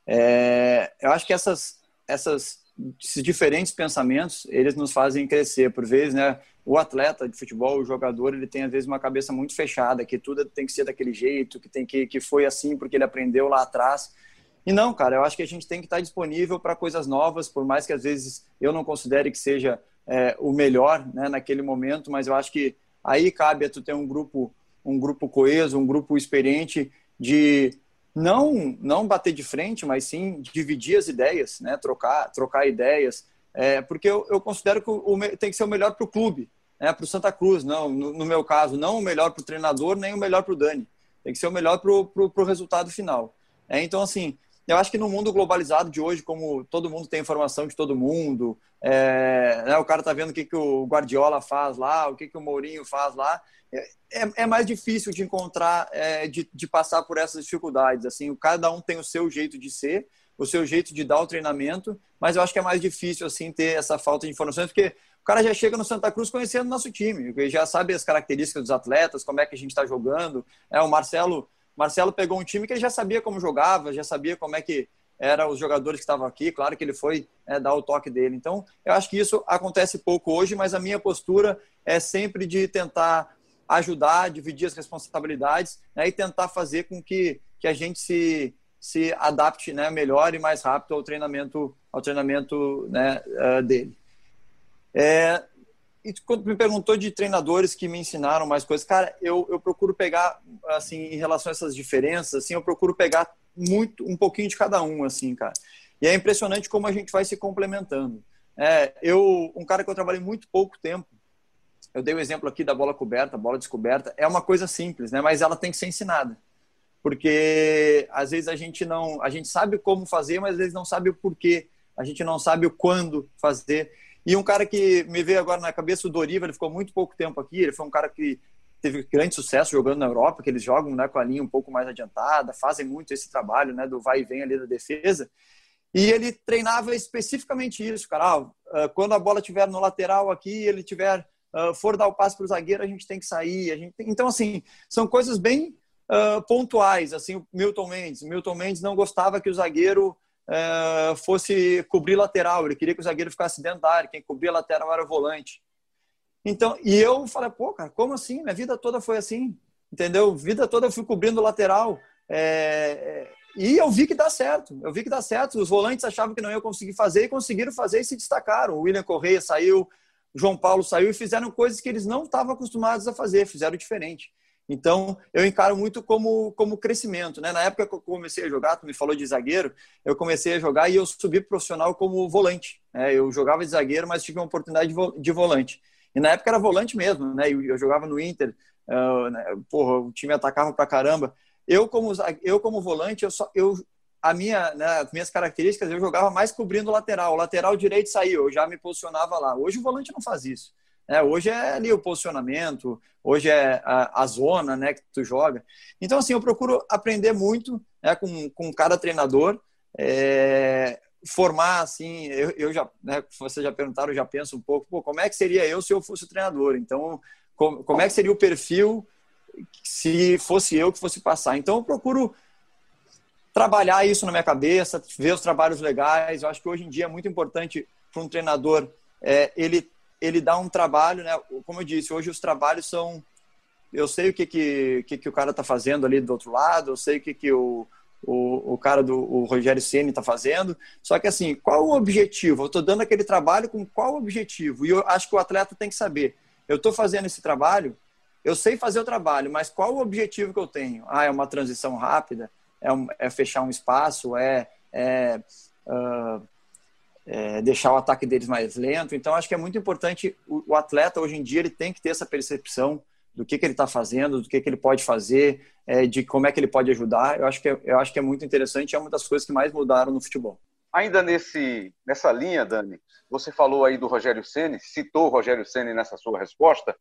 É, eu acho que essas, essas esses diferentes pensamentos eles nos fazem crescer por vezes né o atleta de futebol o jogador ele tem às vezes uma cabeça muito fechada que tudo tem que ser daquele jeito que tem que que foi assim porque ele aprendeu lá atrás e não cara eu acho que a gente tem que estar disponível para coisas novas por mais que às vezes eu não considere que seja é, o melhor né, naquele momento, mas eu acho que aí cabe a tu ter um grupo, um grupo coeso, um grupo experiente de não não bater de frente, mas sim dividir as ideias, né, trocar trocar ideias, é, porque eu, eu, considero que o, o, tem que ser o melhor para o clube, né, para o Santa Cruz, não no, no, meu caso não o melhor para o treinador nem o melhor para o Dani, tem que ser o melhor para o resultado final. É, então assim eu acho que no mundo globalizado de hoje, como todo mundo tem informação de todo mundo, é, né, o cara tá vendo o que, que o Guardiola faz lá, o que, que o Mourinho faz lá, é, é, mais difícil de encontrar, é, de, de passar por essas dificuldades. Assim, cada um tem o seu jeito de ser, o seu jeito de dar o treinamento, mas eu acho que é mais difícil assim ter essa falta de informações, porque o cara já chega no Santa Cruz conhecendo o nosso time, já sabe as características dos atletas, como é que a gente está jogando. É, o Marcelo Marcelo pegou um time que ele já sabia como jogava, já sabia como é que eram os jogadores que estavam aqui. Claro que ele foi é, dar o toque dele. Então, eu acho que isso acontece pouco hoje, mas a minha postura é sempre de tentar ajudar, dividir as responsabilidades né, e tentar fazer com que, que a gente se, se adapte né, melhor e mais rápido ao treinamento, ao treinamento né, uh, dele. É, e quando me perguntou de treinadores que me ensinaram mais coisas, cara, eu, eu procuro pegar, assim, em relação a essas diferenças, assim, eu procuro pegar muito, um pouquinho de cada um, assim, cara. E é impressionante como a gente vai se complementando. É, eu, um cara que eu trabalhei muito pouco tempo, eu dei o exemplo aqui da bola coberta, bola descoberta, é uma coisa simples, né? Mas ela tem que ser ensinada. Porque às vezes a gente não, a gente sabe como fazer, mas às vezes não sabe o porquê. A gente não sabe o quando fazer. E um cara que me veio agora na cabeça, o Doriva, ele ficou muito pouco tempo aqui, ele foi um cara que teve grande sucesso jogando na Europa, que eles jogam né, com a linha um pouco mais adiantada, fazem muito esse trabalho né, do vai e vem ali da defesa. E ele treinava especificamente isso, cara. Ah, quando a bola estiver no lateral aqui, ele tiver uh, for dar o passe para o zagueiro, a gente tem que sair. A gente tem... Então, assim, são coisas bem uh, pontuais. Assim, o Milton Mendes. Milton Mendes não gostava que o zagueiro é, fosse cobrir lateral, ele queria que o zagueiro ficasse dentro da área, quem cobria lateral era o volante. Então, e eu falei, pô, cara, como assim? Minha vida toda foi assim, entendeu? Vida toda eu fui cobrindo lateral. É, e eu vi que dá certo, eu vi que dá certo. Os volantes achavam que não iam conseguir fazer e conseguiram fazer e se destacaram. O William Correia saiu, João Paulo saiu e fizeram coisas que eles não estavam acostumados a fazer, fizeram diferente. Então, eu encaro muito como, como crescimento. Né? Na época que eu comecei a jogar, tu me falou de zagueiro, eu comecei a jogar e eu subi profissional como volante. Né? Eu jogava de zagueiro, mas tive uma oportunidade de volante. E na época era volante mesmo, né? Eu, jogava no Inter, uh, né? porra, o time atacava pra caramba. Eu como, eu como volante, eu, só, eu a minha, né, as minhas características, eu jogava mais cobrindo o lateral. O lateral direito saiu, eu já me posicionava lá. Hoje o volante não faz isso. É, hoje é ali o posicionamento, hoje é a, a, zona né, que tu joga. Então, assim, eu procuro aprender muito né, com, com cada treinador. É, formar assim, eu, eu já, né, vocês já perguntaram, eu já penso um pouco, como é que seria eu se eu fosse o treinador? Então, como é que seria o perfil se fosse eu que fosse passar? Então, eu procuro trabalhar isso na minha cabeça, ver os trabalhos legais. Eu acho que hoje em dia é muito importante para um treinador é, ele ele dá um trabalho, né? Como eu disse, hoje os trabalhos são eu sei o que que, que, que o cara está fazendo ali do outro lado, eu sei o que que o o, o cara do o Rogério Ceni está fazendo. Só que assim, qual o objetivo? Eu estou dando aquele trabalho com qual objetivo? E eu acho que o atleta tem que saber. Eu estou fazendo esse trabalho, eu sei fazer o trabalho, mas qual o objetivo que eu tenho? Ah, é uma transição rápida? É, um, é fechar um espaço? É, é, uh, é, deixar o ataque deles mais lento? Então, acho que é muito importante. O, o atleta, hoje em dia, ele tem que ter essa percepção do que, que ele está fazendo, do que, que ele pode fazer, é, de como é que ele pode ajudar. Eu acho que é, eu acho que é muito interessante, é uma das coisas que mais mudaram no futebol. Ainda nesse, nessa linha, Dani, você falou aí do Rogério Ceni, citou o Rogério Ceni nessa sua resposta,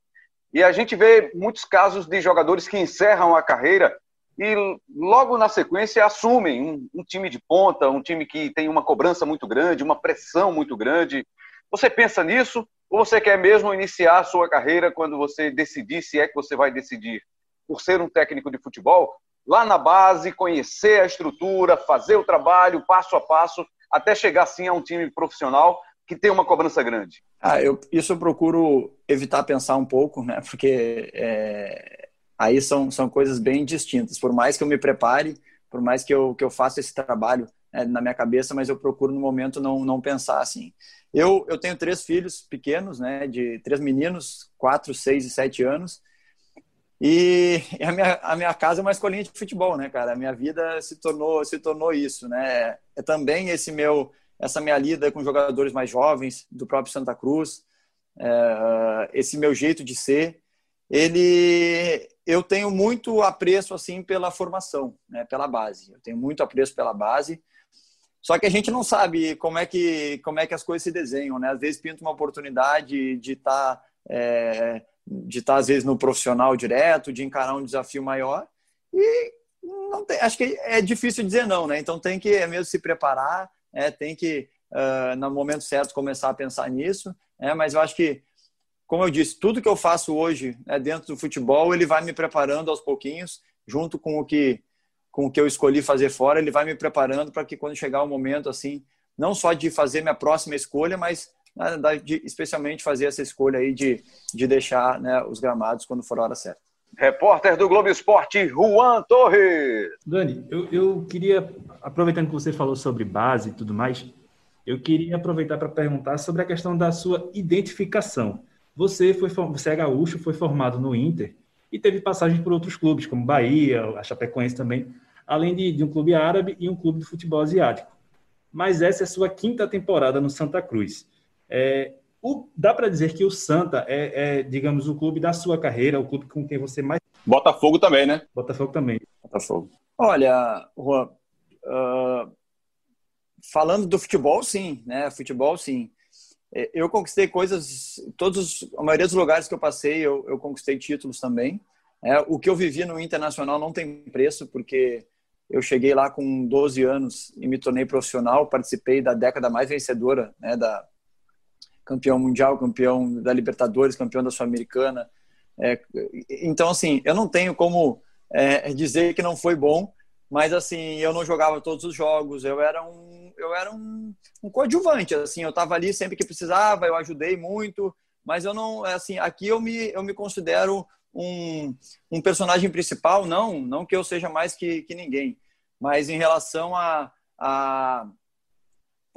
e a gente vê muitos casos de jogadores que encerram a carreira e logo na sequência assumem um, um time de ponta, um time que tem uma cobrança muito grande, uma pressão muito grande. Você pensa nisso ou você quer mesmo iniciar a sua carreira quando você decidir se é que você vai decidir por ser um técnico de futebol, lá na base, conhecer a estrutura, fazer o trabalho passo a passo, até chegar sim a um time profissional que tem uma cobrança grande? Ah, eu, isso eu procuro evitar pensar um pouco, né? Porque é, aí são, são coisas bem distintas. Por mais que eu me prepare, por mais que eu, que eu faça esse trabalho né, na minha cabeça, mas eu procuro no momento não, não pensar assim. Eu, eu tenho três filhos pequenos, né? De três meninos, quatro, seis e sete anos. E a minha, a minha casa é uma escolinha de futebol, né, cara? A minha vida se tornou, se tornou isso, né? É também esse meu, essa minha lida com jogadores mais jovens do próprio Santa Cruz, é, esse meu jeito de ser, ele, eu tenho muito apreço assim pela formação, né? Pela base. Eu tenho muito apreço pela base. Só que a gente não sabe como é que como é que as coisas se desenham, né? Às vezes pinta uma oportunidade de estar tá, é, de estar, às vezes, no profissional direto, de encarar um desafio maior. E não tem, acho que é difícil dizer não, né? Então tem que mesmo se preparar, é, tem que, uh, no momento certo, começar a pensar nisso. É, mas eu acho que, como eu disse, tudo que eu faço hoje né, dentro do futebol, ele vai me preparando aos pouquinhos, junto com o que com o que eu escolhi fazer fora, ele vai me preparando para que quando chegar o momento assim, não só de fazer minha próxima escolha, mas de, especialmente fazer essa escolha aí de, de deixar né, os gramados quando for a hora certa. Repórter do Globo Esporte, Juan Torres. Dani, eu, eu queria, aproveitando que você falou sobre base e tudo mais, eu queria aproveitar para perguntar sobre a questão da sua identificação. Você foi você é gaúcho, foi formado no Inter e teve passagem por outros clubes, como Bahia, a Chapecoense também, além de, de um clube árabe e um clube de futebol asiático. Mas essa é a sua quinta temporada no Santa Cruz. É, o, dá para dizer que o Santa é, é, digamos, o clube da sua carreira, o clube com quem você mais. Botafogo também, né? Botafogo também. Botafogo. Olha, Juan, uh, falando do futebol, sim, né? Futebol, sim. É, eu conquistei coisas, todos, a maioria dos lugares que eu passei, eu, eu conquistei títulos também. É, o que eu vivi no Internacional não tem preço, porque eu cheguei lá com 12 anos e me tornei profissional, participei da década mais vencedora né, da, campeão mundial, campeão da Libertadores, campeão da Sul-Americana. É, então, assim, eu não tenho como é, dizer que não foi bom, mas assim, eu não jogava todos os jogos, eu era um, eu era um, um coadjuvante, assim, eu estava ali sempre que precisava, eu ajudei muito, mas eu não, assim, aqui eu me, eu me considero um, um personagem principal, não, não que eu seja mais que, que ninguém, mas em relação a, a,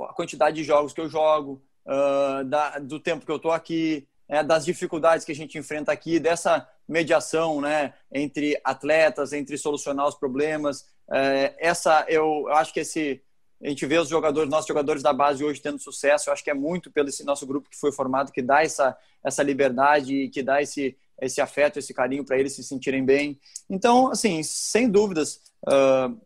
a quantidade de jogos que eu jogo, uh, da, do tempo que eu estou aqui, é, das dificuldades que a gente enfrenta aqui, dessa mediação né, entre atletas, entre solucionar os problemas. É, essa, eu acho que esse, a gente vê os jogadores, nossos jogadores da base hoje tendo sucesso, eu acho que é muito pelo esse nosso grupo que foi formado, que dá essa, essa liberdade, que dá esse, esse afeto, esse carinho para eles se sentirem bem. Então, assim, sem dúvidas, uh,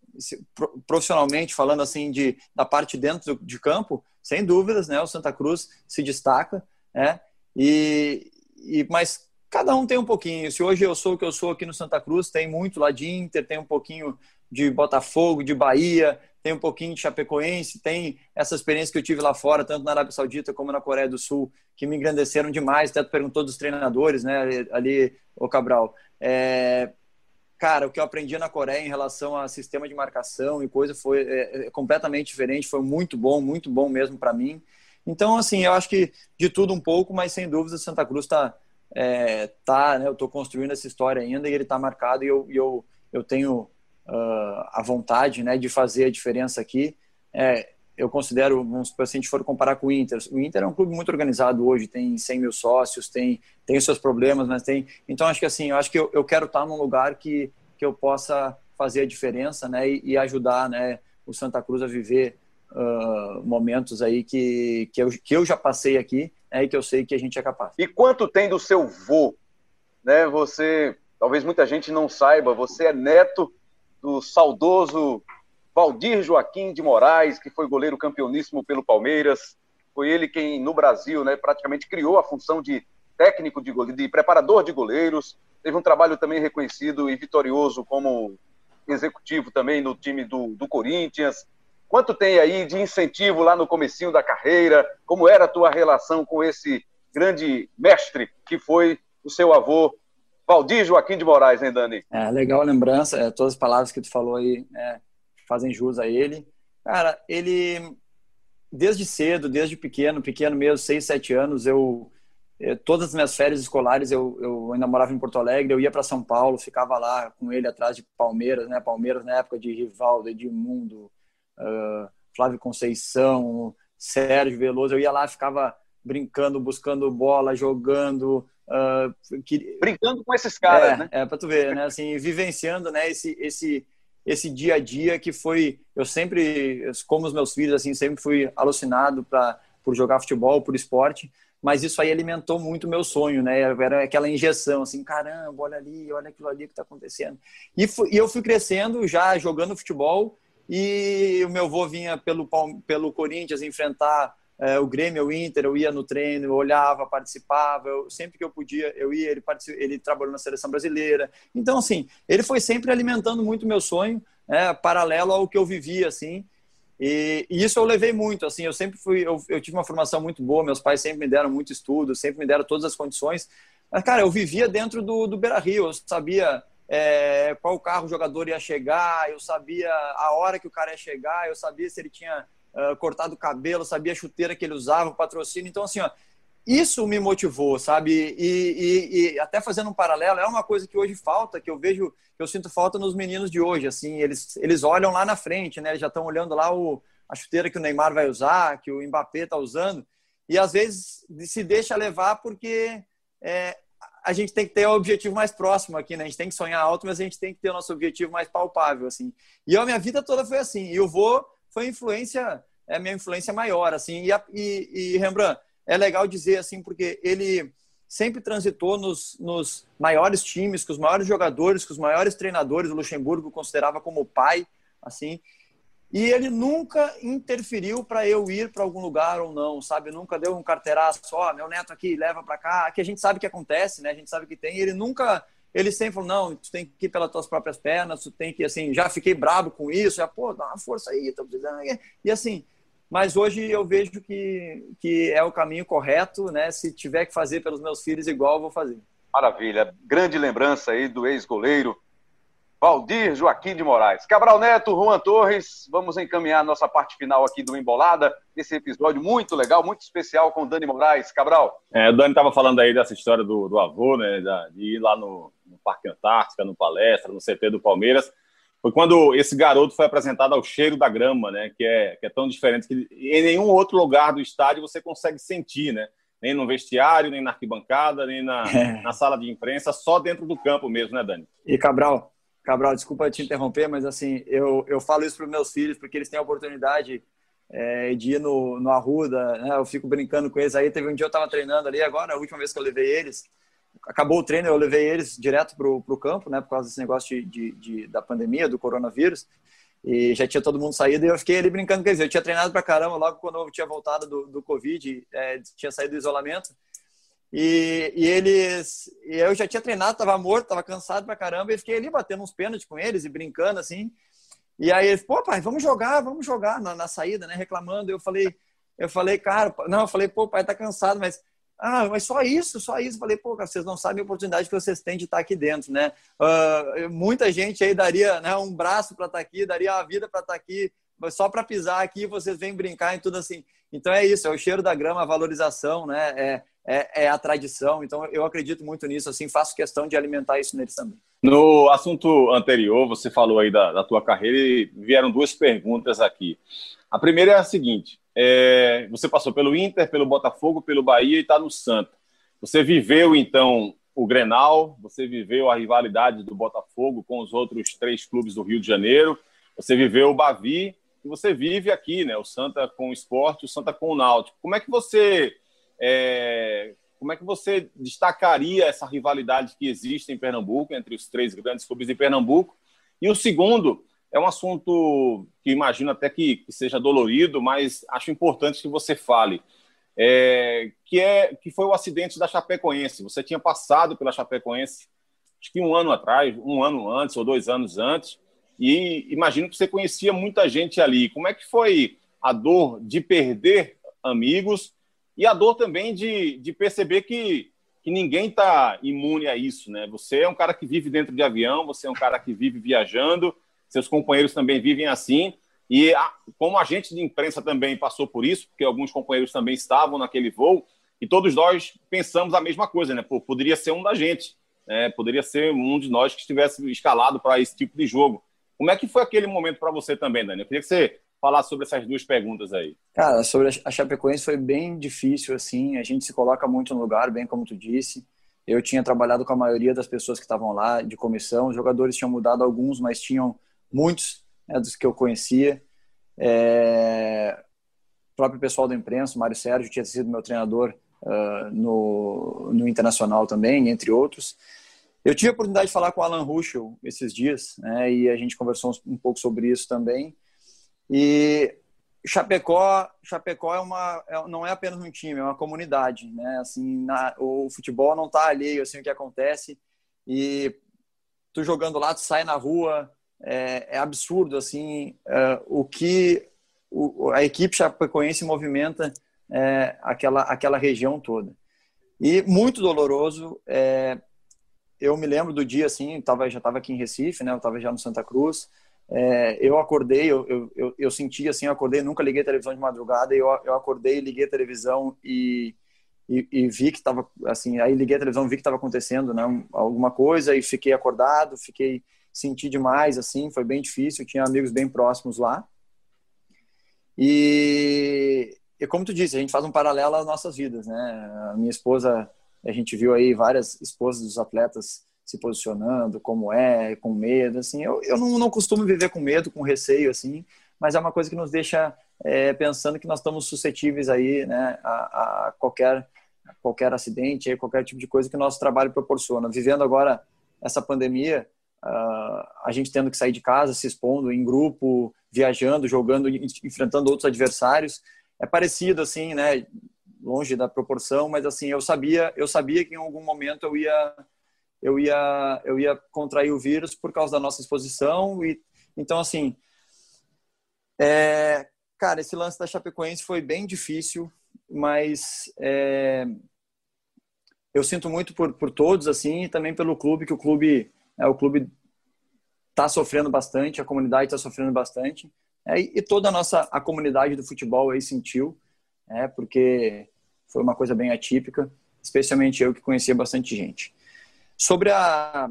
profissionalmente falando assim de da parte dentro de campo, sem dúvidas, né? O Santa Cruz se destaca, né? E, e mas cada um tem um pouquinho. Se hoje eu sou o que eu sou aqui no Santa Cruz, tem muito lá de Inter, tem um pouquinho de Botafogo, de Bahia, tem um pouquinho de Chapecoense, tem essa experiência que eu tive lá fora, tanto na Arábia Saudita como na Coreia do Sul, que me engrandeceram demais. Até tu perguntou dos treinadores, né, ali, o Cabral. É, cara, o que eu aprendi na Coreia em relação a sistema de marcação e coisa foi é, é completamente diferente, foi muito bom, muito bom mesmo para mim. Então, assim, eu acho que de tudo um pouco, mas sem dúvida Santa Cruz está é, tá, né, eu estou construindo essa história ainda e ele está marcado e eu, eu, eu tenho uh, a vontade né, de fazer a diferença aqui. É, eu considero, vamos, se a gente for comparar com o Inter, o Inter é um clube muito organizado hoje, tem 100 mil sócios, tem, tem seus problemas, mas tem. Então, acho que assim, eu acho que eu, eu quero estar num lugar que, que eu possa fazer a diferença né, e, e ajudar né, o Santa Cruz a viver uh, momentos aí que, que, eu, que eu já passei aqui né, e que eu sei que a gente é capaz. E quanto tem do seu vô? Né, você, talvez muita gente não saiba, você é neto do saudoso Valdir Joaquim de Moraes, que foi goleiro campeoníssimo pelo Palmeiras. Foi ele quem, no Brasil, né, praticamente criou a função de técnico de, goleiro, de preparador de goleiros. Teve um trabalho também reconhecido e vitorioso como executivo também no time do, do Corinthians. Quanto tem aí de incentivo lá no comecinho da carreira? Como era a tua relação com esse grande mestre que foi o seu avô Valdir Joaquim de Moraes, hein, Dani? É, legal a lembrança, é, todas as palavras que tu falou aí, é, fazem jus a ele. Cara, ele, desde cedo, desde pequeno, pequeno mesmo, 6, 7 anos, eu, eu, todas as minhas férias escolares, eu, eu ainda morava em Porto Alegre, eu ia para São Paulo, ficava lá com ele atrás de Palmeiras, né? Palmeiras na época de Rivaldo, Edmundo, uh, Flávio Conceição, Sérgio Veloso, eu ia lá, ficava brincando, buscando bola, jogando, uh, que... brincando com esses caras, é, né? É para tu ver, né? Assim, vivenciando, né? Esse, esse esse dia a dia que foi eu sempre como os meus filhos assim sempre fui alucinado para por jogar futebol por esporte mas isso aí alimentou muito o meu sonho né era aquela injeção assim caramba olha ali olha aquilo ali que está acontecendo e, e, eu fui crescendo já jogando futebol e o meu avô vinha pelo pelo Corinthians enfrentar é, o Grêmio, o Inter, eu ia no treino, eu olhava, participava, eu, sempre que eu podia, eu ia, ele, ele trabalhou na seleção brasileira. Então, assim, ele foi sempre alimentando muito meu sonho, né, paralelo ao que eu vivia, assim, e, e, isso eu levei muito, assim, eu sempre fui, eu, eu, tive uma formação muito boa, meus pais sempre me deram muito estudo, sempre me deram todas as condições, mas, cara, eu vivia dentro do, do Beira-Rio, eu sabia é, qual carro o jogador ia chegar, eu sabia a hora que o cara ia chegar, eu sabia se ele tinha uh, cortado o cabelo, sabia a chuteira que ele usava, o patrocínio. Então, assim, ó, isso me motivou, sabe? E, e, e, até fazendo um paralelo, é uma coisa que hoje falta, que eu vejo, que eu sinto falta nos meninos de hoje, assim, eles, eles olham lá na frente, né? Eles já estão olhando lá o, a chuteira que o Neymar vai usar, que o Mbappé está usando, e às vezes se deixa levar porque é, a gente tem que ter o objetivo mais próximo aqui, né? A gente tem que sonhar alto, mas a gente tem que ter o nosso objetivo mais palpável, assim. E a minha vida toda foi assim. E eu vou foi influência, é a minha influência maior, assim. E, e, e Rembrandt, é legal dizer assim, porque ele sempre transitou nos, nos maiores times, com os maiores jogadores, com os maiores treinadores. O Luxemburgo considerava como pai, assim. E ele nunca interferiu para eu ir para algum lugar ou não, sabe? Nunca deu um carteiraço, ó, meu neto aqui, leva para cá, que a gente sabe que acontece, né? A gente sabe que tem. Ele nunca ele sempre falou, não, tu tem que ir pelas tuas próprias pernas, tu tem que, assim, já fiquei bravo com isso, já, pô, dá uma força aí, tô precisando. E assim, mas hoje eu vejo que, que é o caminho correto, né? Se tiver que fazer pelos meus filhos igual, eu vou fazer. Maravilha. Grande lembrança aí do ex-goleiro Valdir Joaquim de Moraes. Cabral Neto, Juan Torres, vamos encaminhar a nossa parte final aqui do Embolada, esse episódio muito legal, muito especial com o Dani Moraes. Cabral. É, o Dani estava falando aí dessa história do, do avô, né, de ir lá no Parque Antártica, no Palestra, no CT do Palmeiras. Foi quando esse garoto foi apresentado ao cheiro da grama, né, que é, que é tão diferente que em nenhum outro lugar do estádio você consegue sentir, né? Nem no vestiário, nem na arquibancada, nem na, é. na sala de imprensa, só dentro do campo mesmo, né, Dani? E Cabral, Cabral, desculpa te interromper, mas assim, eu, eu falo isso para os meus filhos porque eles têm a oportunidade é, de ir no, no Arruda, né? eu fico brincando com eles aí. Teve um dia eu estava treinando ali, agora, a última vez que eu levei eles, acabou o treino, eu levei eles direto para o campo, né, por causa desse negócio de, de, de, da pandemia, do coronavírus. e já tinha todo mundo saído e eu fiquei ali brincando com eles. Eu tinha treinado pra caramba logo quando eu tinha voltado do, do Covid, é, tinha saído do isolamento. E, e eles. E eu já tinha treinado, tava morto, tava cansado pra caramba, e fiquei ali batendo uns pênaltis com eles e brincando assim. E aí eles, pô, pai, vamos jogar, vamos jogar na, na saída, né? Reclamando. Eu falei, eu falei, cara, não, eu falei, pô, pai, tá cansado, mas ah, mas só isso, só isso. Falei, pô, vocês não sabem a oportunidade que vocês têm de estar aqui dentro, né? Uh, muita gente aí daria né, um braço para estar aqui, daria a vida para estar aqui, só para pisar aqui, vocês vêm brincar e tudo assim. Então é isso, é o cheiro da grama, a valorização, né? É, é, é, a tradição. Então eu acredito muito nisso, assim, faço questão de alimentar isso neles também. No assunto anterior, você falou aí da, da tua carreira e vieram duas perguntas aqui. A primeira é a seguinte: é, você passou pelo Inter, pelo Botafogo, pelo Bahia e está no Santa. Você viveu, então, o Grenal, você viveu a rivalidade do Botafogo com os outros três clubes do Rio de Janeiro, você viveu o Bavi e você vive aqui, né? O Santa com o esporte, o Santa com o Náutico. Como é que você é, como é que você destacaria essa rivalidade que existe em Pernambuco entre os três grandes clubes de Pernambuco? E o segundo, é um assunto que imagino até que, que seja dolorido, mas acho importante que você fale. É, que é que foi o acidente da Chapecoense. Você tinha passado pela Chapecoense, acho que um ano atrás, um ano antes ou dois anos antes, e imagino que você conhecia muita gente ali. Como é que foi a dor de perder amigos e a dor também de, de perceber que, que ninguém está imune a isso, né? Você é um cara que vive dentro de avião, você é um cara que vive viajando, seus companheiros também vivem assim. E a, como agente de imprensa também passou por isso, porque alguns companheiros também estavam naquele voo, e todos nós pensamos a mesma coisa, né? Pô, poderia ser um da gente, né? poderia ser um de nós que estivesse escalado para esse tipo de jogo. Como é que foi aquele momento para você também, Dani? Eu queria que você falasse sobre essas duas perguntas aí. Cara, sobre a Chapecoense foi bem difícil, assim, a gente se coloca muito no lugar, bem como tu disse. Eu tinha trabalhado com a maioria das pessoas que estavam lá de comissão, os jogadores tinham mudado alguns, mas tinham muitos né, dos que eu conhecia. É... O próprio pessoal da imprensa, Mário Sérgio, tinha sido meu treinador uh, no, no Internacional também, entre outros. Eu tive a oportunidade de falar com o Alan Ruschel esses dias, né, e a gente conversou um pouco sobre isso também. E Chapecó, Chapecó é uma, é, não é apenas um time, é uma comunidade, né? Assim, na, o futebol não está alheio assim o que acontece e tu jogando lá, tu sai na rua, é, é absurdo assim é, o que o, a equipe chapecoense movimenta é, aquela aquela região toda. E muito doloroso é, eu me lembro do dia assim tava já estava aqui em Recife né eu estava já no Santa Cruz é, eu acordei eu, eu, eu, eu, senti assim eu acordei nunca liguei a televisão de madrugada eu, eu acordei liguei a televisão e e, e, vi que estava assim aí liguei a televisão vi que estava acontecendo né alguma coisa e fiquei acordado fiquei senti demais, assim, foi bem difícil, tinha amigos bem próximos lá. E, e como tu disse, a gente faz um paralelo às nossas vidas, né? A minha esposa, a gente viu aí várias esposas dos atletas se posicionando, como é, com medo, assim. Eu, eu não, não costumo viver com medo, com receio, assim, mas é uma coisa que nos deixa é, pensando que nós estamos suscetíveis aí, né, a, a qualquer qualquer acidente, qualquer tipo de coisa que o nosso trabalho proporciona. Vivendo agora essa pandemia, Uh, a gente tendo que sair de casa, se expondo em grupo, viajando, jogando, enfrentando outros adversários. É parecido assim, né? Longe da proporção, mas assim, eu sabia, eu sabia que em algum momento eu ia eu ia eu ia contrair o vírus por causa da nossa exposição e então assim, é, cara, esse lance da Chapecoense foi bem difícil, mas é, eu sinto muito por, por todos assim e também pelo clube que o clube o clube está sofrendo bastante, a comunidade está sofrendo bastante. É, e toda a nossa a comunidade do futebol aí sentiu, é, porque foi uma coisa bem atípica, especialmente eu que conhecia bastante gente. Sobre a,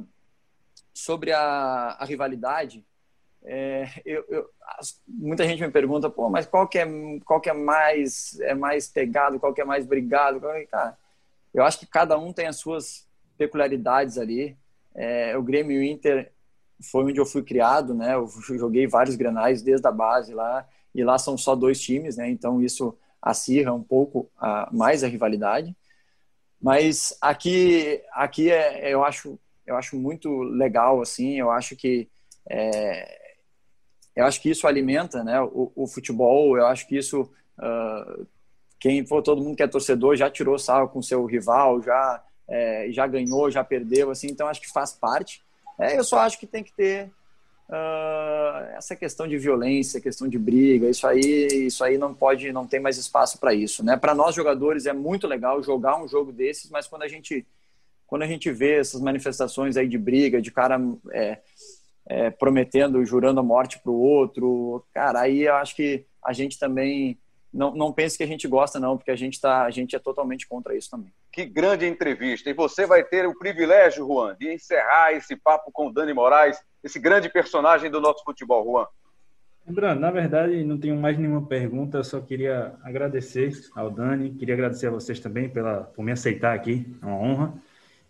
sobre a, a rivalidade, é, eu, eu, muita gente me pergunta, pô, mas qual que é, qual que é mais é mais pegado, qual que é mais brigado? É, cara, eu acho que cada um tem as suas peculiaridades ali. É, o Grêmio Inter foi onde eu fui criado, né? Eu joguei vários granais desde a base lá e lá são só dois times, né? Então isso acirra um pouco a, mais a rivalidade. Mas aqui, aqui é, eu acho, eu acho muito legal assim. Eu acho que é, eu acho que isso alimenta né, o, o futebol, eu acho que isso, uh, quem for todo mundo que é torcedor já tirou sarro com seu rival, já, é, já ganhou, já perdeu, assim, então acho que faz parte. É, eu só acho que tem que ter uh, essa questão de violência, questão de briga, isso aí, isso aí não pode, não tem mais espaço para isso, né? Para nós jogadores é muito legal jogar um jogo desses, mas quando a gente quando a gente vê essas manifestações aí de briga, de cara é, é, prometendo, jurando a morte para o outro, cara, aí eu acho que a gente também não, não pense que a gente gosta não, porque a gente tá, a gente é totalmente contra isso também. Que grande entrevista! E você vai ter o privilégio, Juan, de encerrar esse papo com o Dani Moraes, esse grande personagem do nosso futebol, Juan. Lembrando, na verdade, não tenho mais nenhuma pergunta, eu só queria agradecer ao Dani, queria agradecer a vocês também pela, por me aceitar aqui, é uma honra.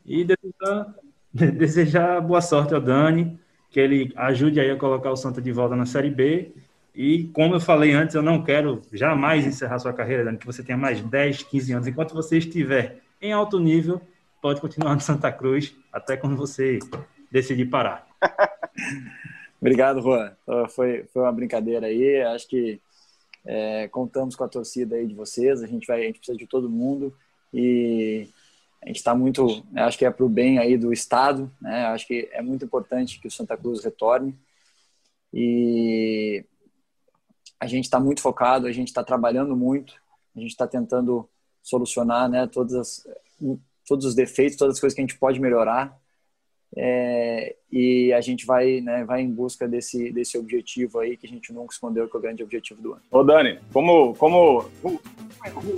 E desejar, *laughs* desejar boa sorte ao Dani, que ele ajude aí a colocar o Santa de volta na Série B. E como eu falei antes, eu não quero jamais encerrar sua carreira, Dani, que você tenha mais 10, 15 anos. Enquanto você estiver em alto nível, pode continuar no Santa Cruz até quando você decidir parar. *laughs* Obrigado, Juan. Foi, foi uma brincadeira aí. Acho que é, contamos com a torcida aí de vocês. A gente vai, a gente precisa de todo mundo e a gente está muito, acho que é para o bem aí do estado, né? Acho que é muito importante que o Santa Cruz retorne e a gente está muito focado, a gente está trabalhando muito, a gente está tentando solucionar, né? Todas as, todos os defeitos, todas as coisas que a gente pode melhorar é, e a gente vai, né, vai em busca desse, desse objetivo aí que a gente nunca escondeu, que é o grande objetivo do ano. Ô Dani, como, como o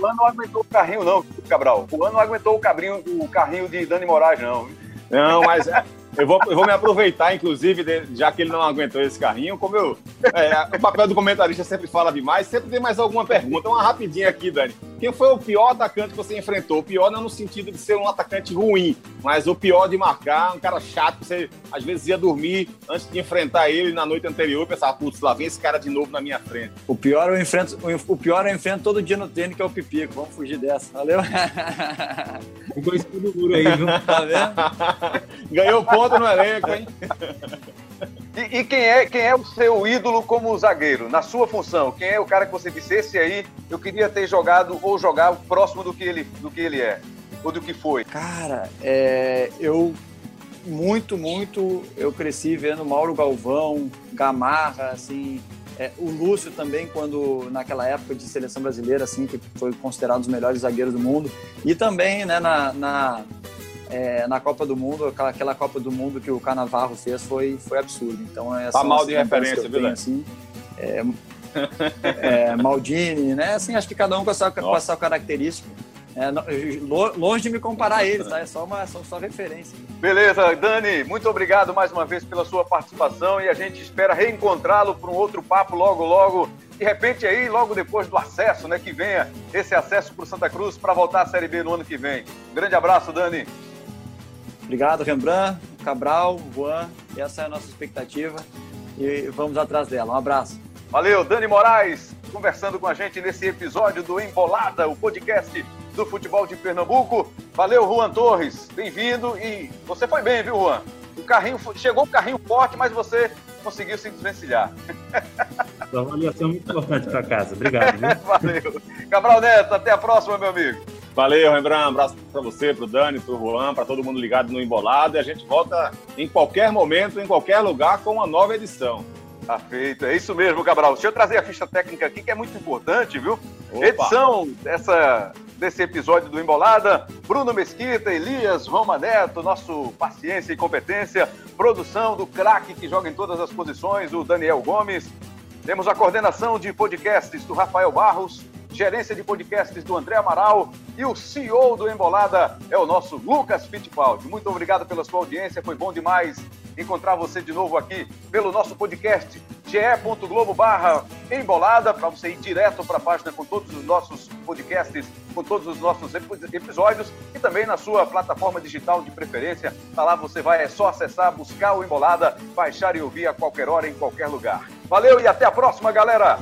Juan não aguentou o carrinho, não, Cabral. O Juan não aguentou o, cabrinho, o carrinho de Dani Moraes, não. Não, mas é, eu vou, eu vou me aproveitar, inclusive, de, já que ele não aguentou esse carrinho, como eu. É, o papel do comentarista sempre fala demais, sempre tem mais alguma pergunta. Uma rapidinha aqui, Dani. Quem foi o pior atacante que você enfrentou? O pior não no sentido de ser um atacante ruim, mas o pior de marcar, um cara chato, que você às vezes ia dormir antes de enfrentar ele na noite anterior e pensava, putz, lá vem esse cara de novo na minha frente. O pior eu enfrento, o pior eu enfrento todo dia no tênis, que é o Pipico. Vamos fugir dessa. Valeu? Ficou em cima do muro aí, viu? Tá vendo? *laughs* Ganhou ponto no elenco, hein? E, e, quem, é, quem é o seu ídolo como zagueiro, na sua função? Quem é o cara que você disse, esse aí eu queria ter jogado ou jogar próximo do que ele, do que ele é? Ou do que foi? Cara, é, eu muito, muito, eu cresci vendo Mauro Galvão, Gamarra, assim, é, o Lúcio também, quando naquela época de seleção brasileira, assim, que foi considerado um dos melhores zagueiros do mundo, e também, né, na, na é, na Copa do Mundo, aquela, aquela, Copa do Mundo que o Canavarro fez foi, foi absurdo. Então, é, tá mal de referência, viu, assim, é, é, Maldini, né? Assim, acho que cada um com a sua, com a sua característica. É, longe de me comparar a eles, tá? É só uma só, só referência. Beleza, Dani, muito obrigado mais uma vez pela sua participação e a gente espera reencontrá-lo para um outro papo logo, logo. De repente aí, logo depois do acesso, né? Que venha esse acesso para o Santa Cruz para voltar à Série B no ano que vem. Um grande abraço, Dani. Obrigado, Rembrandt, Cabral, Juan. Essa é a nossa expectativa e vamos atrás dela. Um abraço. Valeu, Dani Moraes, conversando com a gente nesse episódio do Embolada, o podcast do futebol de Pernambuco. Valeu, Juan Torres, bem-vindo e você foi bem, viu, Juan? O carrinho chegou o carrinho forte, mas você conseguiu se desvencilhar. *laughs* Sua avaliação é muito importante para casa. Obrigado. Viu? *laughs* Valeu. Cabral Neto, até a próxima, meu amigo. Valeu, Rembrandt. Um abraço para você, para o Dani, para o Juan, para todo mundo ligado no Embolado. E a gente volta em qualquer momento, em qualquer lugar, com uma nova edição. Tá feito, é isso mesmo, Cabral. Deixa eu trazer a ficha técnica aqui, que é muito importante, viu? Opa. Edição dessa, desse episódio do Embolada, Bruno Mesquita, Elias Roma Neto, nosso paciência e competência, produção do craque que joga em todas as posições, o Daniel Gomes. Temos a coordenação de podcasts do Rafael Barros, gerência de podcasts do André Amaral e o CEO do Embolada é o nosso Lucas Fittipaldi. Muito obrigado pela sua audiência, foi bom demais encontrar você de novo aqui pelo nosso podcast ge.globo barra embolada, para você ir direto para a página com todos os nossos podcasts, com todos os nossos episódios e também na sua plataforma digital de preferência. Tá lá você vai, é só acessar, buscar o Embolada, baixar e ouvir a qualquer hora, em qualquer lugar. Valeu e até a próxima, galera!